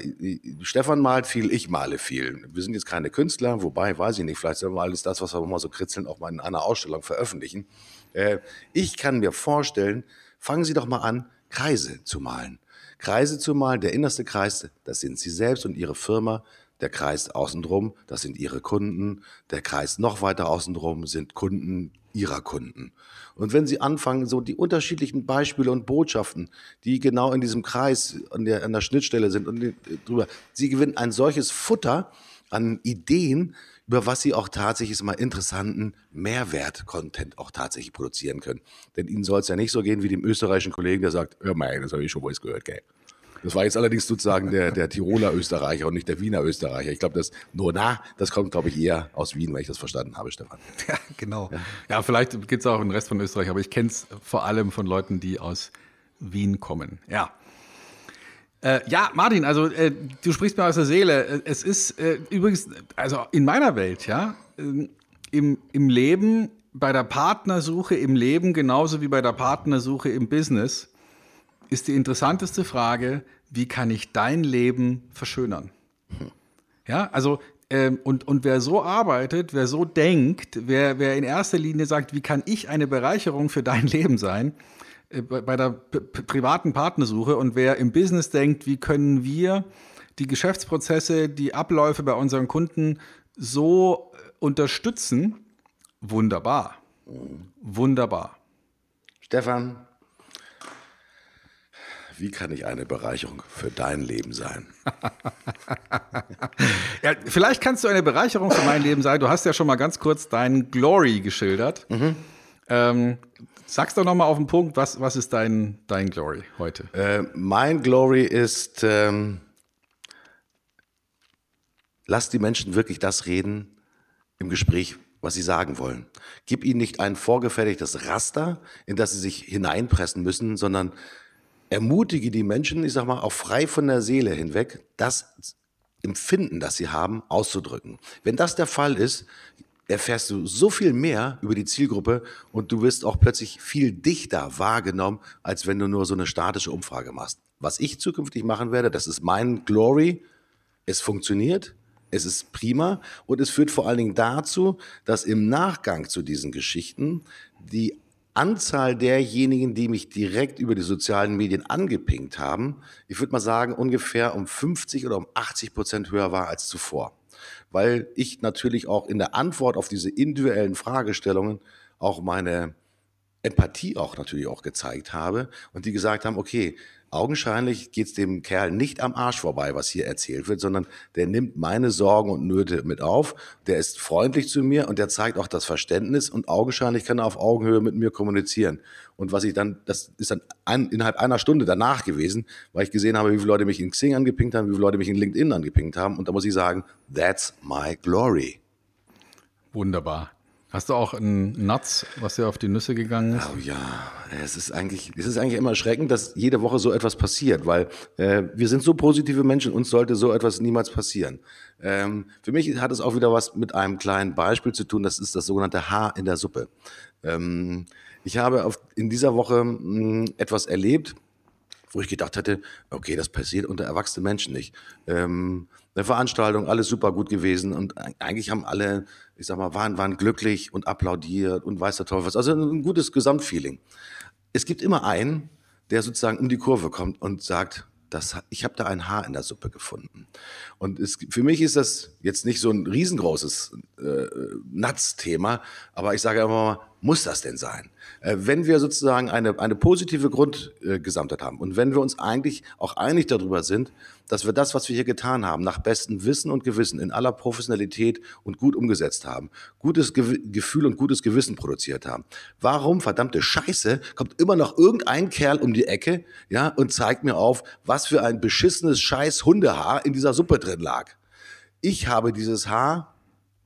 Stefan malt viel, ich male viel. Wir sind jetzt keine Künstler, wobei, weiß ich nicht, vielleicht sollen wir alles das, was wir mal so kritzeln, auch mal in einer Ausstellung veröffentlichen. Äh, ich kann mir vorstellen, fangen Sie doch mal an, Kreise zu malen. Kreise zu malen, der innerste Kreis, das sind Sie selbst und Ihre Firma. Der Kreis außenrum, das sind Ihre Kunden. Der Kreis noch weiter außenrum sind Kunden Ihrer Kunden. Und wenn Sie anfangen, so die unterschiedlichen Beispiele und Botschaften, die genau in diesem Kreis an der, an der Schnittstelle sind und drüber, Sie gewinnen ein solches Futter an Ideen, über was sie auch tatsächlich mal interessanten Mehrwert-Content auch tatsächlich produzieren können. Denn ihnen soll es ja nicht so gehen wie dem österreichischen Kollegen, der sagt, hör mal, das habe ich schon wohl gehört, gell. Das war jetzt allerdings sozusagen der, der Tiroler Österreicher und nicht der Wiener Österreicher. Ich glaube, das nur na, das kommt, glaube ich, eher aus Wien, wenn ich das verstanden habe, Stefan. Ja, genau. Ja, ja vielleicht gibt es auch den Rest von Österreich, aber ich kenne es vor allem von Leuten, die aus Wien kommen. Ja. Äh, ja, Martin, also äh, du sprichst mir aus der Seele. Äh, es ist äh, übrigens, also in meiner Welt, ja, äh, im, im Leben, bei der Partnersuche im Leben genauso wie bei der Partnersuche im Business, ist die interessanteste Frage, wie kann ich dein Leben verschönern? Ja, also ähm, und, und wer so arbeitet, wer so denkt, wer, wer in erster Linie sagt, wie kann ich eine Bereicherung für dein Leben sein, äh, bei, bei der privaten Partnersuche und wer im Business denkt, wie können wir die Geschäftsprozesse, die Abläufe bei unseren Kunden so äh, unterstützen, wunderbar. Wunderbar. Stefan, wie kann ich eine Bereicherung für dein Leben sein? ja, vielleicht kannst du eine Bereicherung für mein Leben sein. Du hast ja schon mal ganz kurz deinen Glory geschildert. Mhm. Ähm, sag's doch noch mal auf den Punkt, was, was ist dein, dein Glory heute? Äh, mein Glory ist, ähm, lass die Menschen wirklich das reden im Gespräch, was sie sagen wollen. Gib ihnen nicht ein vorgefertigtes Raster, in das sie sich hineinpressen müssen, sondern ermutige die Menschen, ich sag mal, auch frei von der Seele hinweg, das Empfinden, das sie haben, auszudrücken. Wenn das der Fall ist, erfährst du so viel mehr über die Zielgruppe und du wirst auch plötzlich viel dichter wahrgenommen, als wenn du nur so eine statische Umfrage machst. Was ich zukünftig machen werde, das ist mein Glory. Es funktioniert, es ist prima und es führt vor allen Dingen dazu, dass im Nachgang zu diesen Geschichten die Anzahl derjenigen, die mich direkt über die sozialen Medien angepinkt haben, ich würde mal sagen, ungefähr um 50 oder um 80 Prozent höher war als zuvor. Weil ich natürlich auch in der Antwort auf diese individuellen Fragestellungen auch meine Empathie auch natürlich auch gezeigt habe und die gesagt haben, okay, augenscheinlich geht es dem Kerl nicht am Arsch vorbei, was hier erzählt wird, sondern der nimmt meine Sorgen und Nöte mit auf, der ist freundlich zu mir und der zeigt auch das Verständnis und augenscheinlich kann er auf Augenhöhe mit mir kommunizieren. Und was ich dann, das ist dann ein, innerhalb einer Stunde danach gewesen, weil ich gesehen habe, wie viele Leute mich in Xing angepinkt haben, wie viele Leute mich in LinkedIn angepinkt haben und da muss ich sagen, that's my glory. Wunderbar. Hast du auch einen Nuts, was dir auf die Nüsse gegangen ist? Oh ja, es ist eigentlich, es ist eigentlich immer erschreckend, dass jede Woche so etwas passiert, weil äh, wir sind so positive Menschen, uns sollte so etwas niemals passieren. Ähm, für mich hat es auch wieder was mit einem kleinen Beispiel zu tun, das ist das sogenannte Haar in der Suppe. Ähm, ich habe auf, in dieser Woche mh, hm, etwas erlebt, wo ich gedacht hätte, okay, das passiert unter erwachsenen Menschen nicht. Ähm, eine Veranstaltung, alles super gut gewesen und eigentlich haben alle, ich sag mal, waren, waren glücklich und applaudiert und weiß der Teufel was. Also ein gutes Gesamtfeeling. Es gibt immer einen, der sozusagen um die Kurve kommt und sagt, das, ich habe da ein Haar in der Suppe gefunden. Und es, für mich ist das jetzt nicht so ein riesengroßes äh, Nuts-Thema, aber ich sage immer mal, muss das denn sein? Äh, wenn wir sozusagen eine, eine positive Grundgesamtheit haben und wenn wir uns eigentlich auch einig darüber sind, dass wir das, was wir hier getan haben, nach bestem Wissen und Gewissen in aller Professionalität und gut umgesetzt haben, gutes Ge Gefühl und gutes Gewissen produziert haben. Warum, verdammte Scheiße, kommt immer noch irgendein Kerl um die Ecke, ja, und zeigt mir auf, was für ein beschissenes scheiß Hundehaar in dieser Suppe drin lag. Ich habe dieses Haar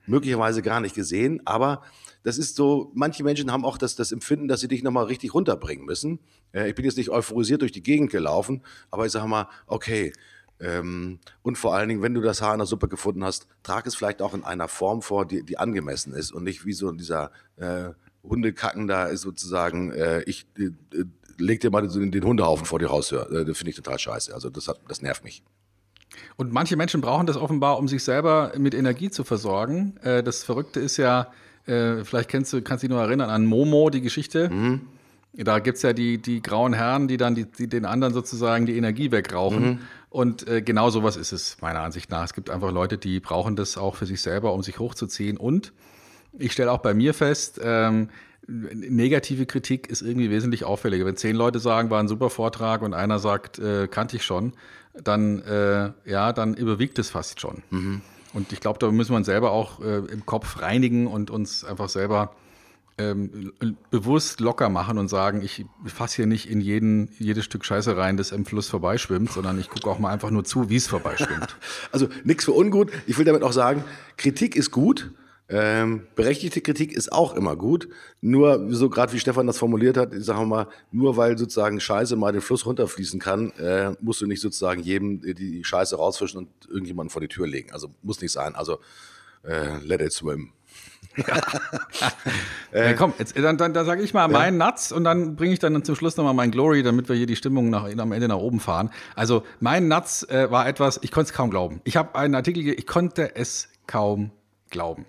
möglicherweise gar nicht gesehen, aber das ist so, manche Menschen haben auch das, das Empfinden, dass sie dich nochmal richtig runterbringen müssen. Äh, ich bin jetzt nicht euphorisiert durch die Gegend gelaufen, aber ich sage mal, okay, ähm, und vor allen Dingen, wenn du das Haar in der Suppe gefunden hast, trag es vielleicht auch in einer Form vor, die, die angemessen ist und nicht wie so dieser äh, Hundekacken da ist sozusagen, äh, ich äh, leg dir mal den, den Hundehaufen vor dir raus. Äh, das finde ich total scheiße. Also das, hat, das nervt mich. Und manche Menschen brauchen das offenbar, um sich selber mit Energie zu versorgen. Äh, das Verrückte ist ja, äh, vielleicht kennst du, kannst du dich noch erinnern an Momo, die Geschichte. Mhm. Da gibt es ja die, die grauen Herren, die dann die, die den anderen sozusagen die Energie wegrauchen. Mhm. Und äh, genau sowas ist es meiner Ansicht nach. Es gibt einfach Leute, die brauchen das auch für sich selber, um sich hochzuziehen. Und ich stelle auch bei mir fest, ähm, negative Kritik ist irgendwie wesentlich auffälliger. Wenn zehn Leute sagen, war ein super Vortrag und einer sagt, äh, kannte ich schon, dann, äh, ja, dann überwiegt es fast schon. Mhm. Und ich glaube, da müssen wir uns selber auch äh, im Kopf reinigen und uns einfach selber ähm, bewusst locker machen und sagen, ich fasse hier nicht in jeden, jedes Stück Scheiße rein, das im Fluss vorbeischwimmt, sondern ich gucke auch mal einfach nur zu, wie es vorbeischwimmt. Also nichts für ungut. Ich will damit auch sagen, Kritik ist gut. Ähm, berechtigte Kritik ist auch immer gut. Nur, so gerade wie Stefan das formuliert hat, sagen wir mal, nur weil sozusagen Scheiße mal den Fluss runterfließen kann, äh, musst du nicht sozusagen jedem die Scheiße rausfischen und irgendjemanden vor die Tür legen. Also muss nicht sein. Also äh, let it swim. ja. äh, komm, jetzt, dann, dann, dann sage ich mal ja. meinen Nuts und dann bringe ich dann zum Schluss nochmal mein Glory, damit wir hier die Stimmung nach, am Ende nach oben fahren. Also mein Nuts äh, war etwas, ich konnte es kaum glauben. Ich habe einen Artikel, ich konnte es kaum glauben.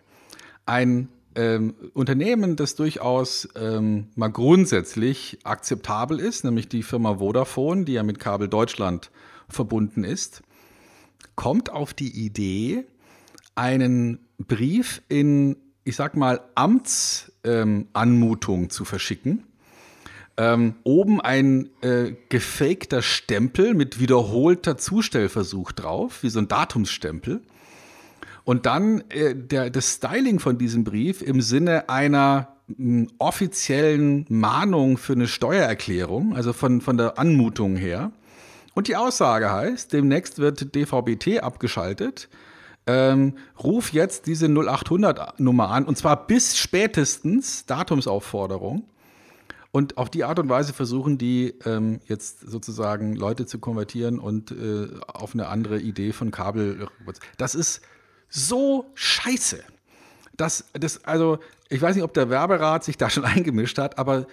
Ein ähm, Unternehmen, das durchaus ähm, mal grundsätzlich akzeptabel ist, nämlich die Firma Vodafone, die ja mit Kabel Deutschland verbunden ist, kommt auf die Idee, einen Brief in ich sag mal, Amtsanmutung ähm, zu verschicken. Ähm, oben ein äh, gefakter Stempel mit wiederholter Zustellversuch drauf, wie so ein Datumsstempel. Und dann äh, der, das Styling von diesem Brief im Sinne einer mh, offiziellen Mahnung für eine Steuererklärung, also von, von der Anmutung her. Und die Aussage heißt, demnächst wird DVBT abgeschaltet ähm, ruf jetzt diese 0800-Nummer an und zwar bis spätestens Datumsaufforderung. Und auf die Art und Weise versuchen die ähm, jetzt sozusagen Leute zu konvertieren und äh, auf eine andere Idee von Kabel. Das ist so scheiße. Das, das, also, ich weiß nicht, ob der Werberat sich da schon eingemischt hat, aber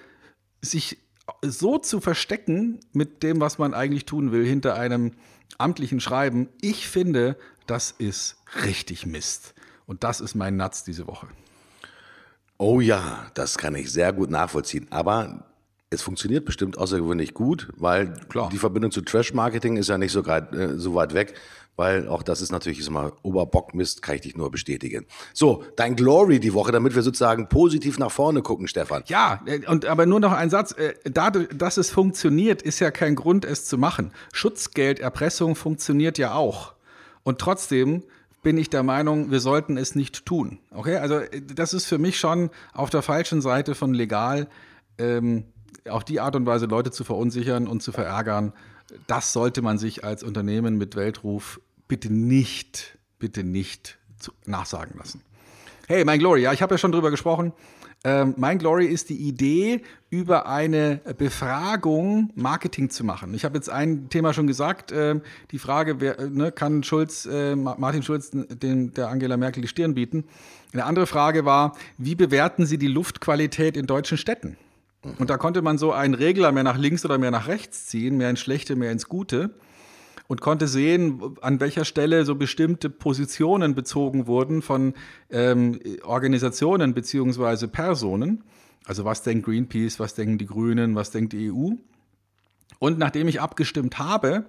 sich so zu verstecken mit dem, was man eigentlich tun will, hinter einem amtlichen Schreiben, ich finde, das ist richtig Mist. Und das ist mein Natz diese Woche. Oh ja, das kann ich sehr gut nachvollziehen. Aber es funktioniert bestimmt außergewöhnlich gut, weil Klar. die Verbindung zu Trash-Marketing ist ja nicht so, grad, äh, so weit weg, weil auch das ist natürlich mal Oberbockmist, kann ich dich nur bestätigen. So, dein Glory die Woche, damit wir sozusagen positiv nach vorne gucken, Stefan. Ja, äh, und aber nur noch ein Satz. Äh, dadurch, dass es funktioniert, ist ja kein Grund, es zu machen. Schutzgelderpressung funktioniert ja auch. Und trotzdem bin ich der Meinung, wir sollten es nicht tun. Okay, also das ist für mich schon auf der falschen Seite von legal, ähm, auf die Art und Weise Leute zu verunsichern und zu verärgern. Das sollte man sich als Unternehmen mit Weltruf bitte nicht, bitte nicht nachsagen lassen. Hey, mein Glory, ja, ich habe ja schon drüber gesprochen. Ähm, mein Glory ist die Idee, über eine Befragung Marketing zu machen. Ich habe jetzt ein Thema schon gesagt, äh, die Frage, wer, äh, ne, kann Schulz, äh, Martin Schulz den, der Angela Merkel die Stirn bieten? Eine andere Frage war, wie bewerten Sie die Luftqualität in deutschen Städten? Und da konnte man so einen Regler mehr nach links oder mehr nach rechts ziehen, mehr ins Schlechte, mehr ins Gute und konnte sehen, an welcher Stelle so bestimmte Positionen bezogen wurden von ähm, Organisationen beziehungsweise Personen. Also was denkt Greenpeace, was denken die Grünen, was denkt die EU? Und nachdem ich abgestimmt habe,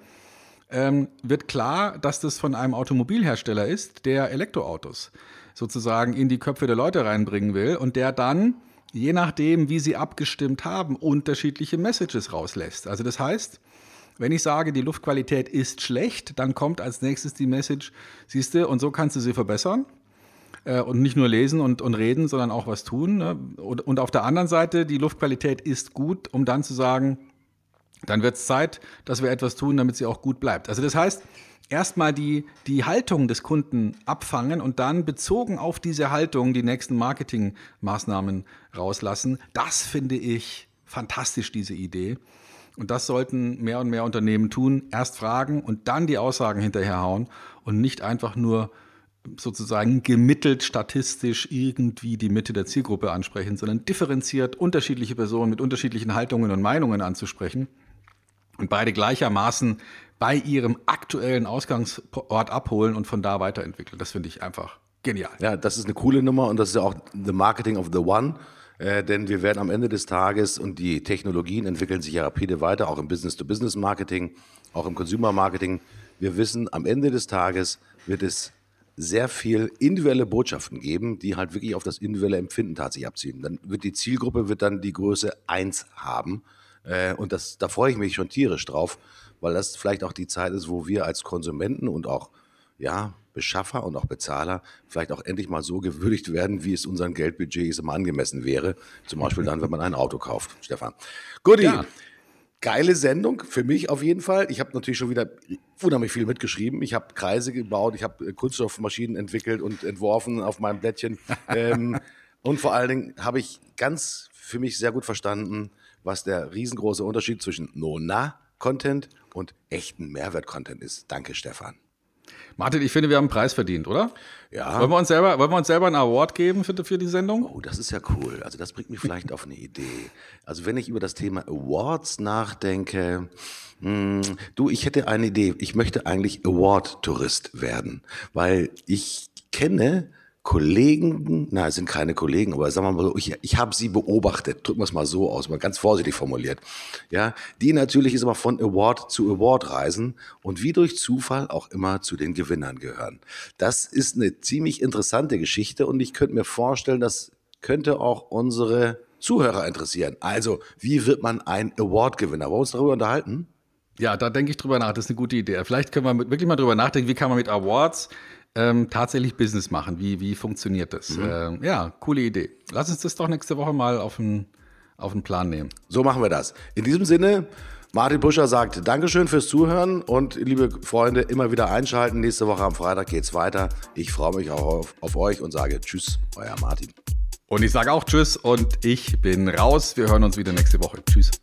ähm, wird klar, dass das von einem Automobilhersteller ist, der Elektroautos sozusagen in die Köpfe der Leute reinbringen will und der dann, je nachdem, wie sie abgestimmt haben, unterschiedliche Messages rauslässt. Also das heißt, wenn ich sage, die Luftqualität ist schlecht, dann kommt als nächstes die Message, siehst du, und so kannst du sie verbessern. Äh, und nicht nur lesen und, und reden, sondern auch was tun. Ne? Und, und auf der anderen Seite, die Luftqualität ist gut, um dann zu sagen, dann wird es Zeit, dass wir etwas tun, damit sie auch gut bleibt. Also das heißt, erstmal die, die Haltung des Kunden abfangen und dann bezogen auf diese Haltung die nächsten Marketingmaßnahmen rauslassen. Das finde ich fantastisch, diese Idee. Und das sollten mehr und mehr Unternehmen tun. Erst fragen und dann die Aussagen hinterherhauen und nicht einfach nur sozusagen gemittelt statistisch irgendwie die Mitte der Zielgruppe ansprechen, sondern differenziert unterschiedliche Personen mit unterschiedlichen Haltungen und Meinungen anzusprechen und beide gleichermaßen bei ihrem aktuellen Ausgangsort abholen und von da weiterentwickeln. Das finde ich einfach genial. Ja, das ist eine coole Nummer und das ist ja auch the Marketing of the One. Äh, denn wir werden am Ende des Tages und die Technologien entwickeln sich ja rapide weiter, auch im Business-to-Business-Marketing, auch im Consumer-Marketing. Wir wissen, am Ende des Tages wird es sehr viel individuelle Botschaften geben, die halt wirklich auf das individuelle Empfinden tatsächlich abziehen. Dann wird die Zielgruppe wird dann die Größe 1 haben. Äh, und das, da freue ich mich schon tierisch drauf, weil das vielleicht auch die Zeit ist, wo wir als Konsumenten und auch ja, Beschaffer und auch Bezahler vielleicht auch endlich mal so gewürdigt werden, wie es unseren Geldbudgets immer angemessen wäre. Zum Beispiel dann, wenn man ein Auto kauft, Stefan. Guti, ja. geile Sendung, für mich auf jeden Fall. Ich habe natürlich schon wieder unheimlich viel mitgeschrieben. Ich habe Kreise gebaut, ich habe äh, Kunststoffmaschinen entwickelt und entworfen auf meinem Blättchen. ähm, und vor allen Dingen habe ich ganz für mich sehr gut verstanden, was der riesengroße Unterschied zwischen Nona-Content und echten Mehrwert-Content ist. Danke, Stefan. Martin, ich finde, wir haben einen Preis verdient, oder? Ja. Wollen wir uns selber, wollen wir uns selber einen Award geben für, für die Sendung? Oh, das ist ja cool. Also das bringt mich vielleicht auf eine Idee. Also wenn ich über das Thema Awards nachdenke, mh, du, ich hätte eine Idee. Ich möchte eigentlich Award-Tourist werden, weil ich kenne Kollegen, na, es sind keine Kollegen, aber sagen wir mal so, ich, ich habe sie beobachtet, drücken wir es mal so aus, mal ganz vorsichtig formuliert, ja, die natürlich ist immer von Award zu Award reisen und wie durch Zufall auch immer zu den Gewinnern gehören. Das ist eine ziemlich interessante Geschichte und ich könnte mir vorstellen, das könnte auch unsere Zuhörer interessieren. Also, wie wird man ein Award-Gewinner? Wollen wir uns darüber unterhalten? Ja, da denke ich drüber nach. Das ist eine gute Idee. Vielleicht können wir wirklich mal drüber nachdenken, wie kann man mit Awards ähm, tatsächlich Business machen? Wie, wie funktioniert das? Mhm. Ähm, ja, coole Idee. Lass uns das doch nächste Woche mal auf den, auf den Plan nehmen. So machen wir das. In diesem Sinne, Martin Buscher sagt Dankeschön fürs Zuhören und liebe Freunde, immer wieder einschalten. Nächste Woche am Freitag geht's weiter. Ich freue mich auch auf, auf euch und sage Tschüss, euer Martin. Und ich sage auch Tschüss und ich bin raus. Wir hören uns wieder nächste Woche. Tschüss.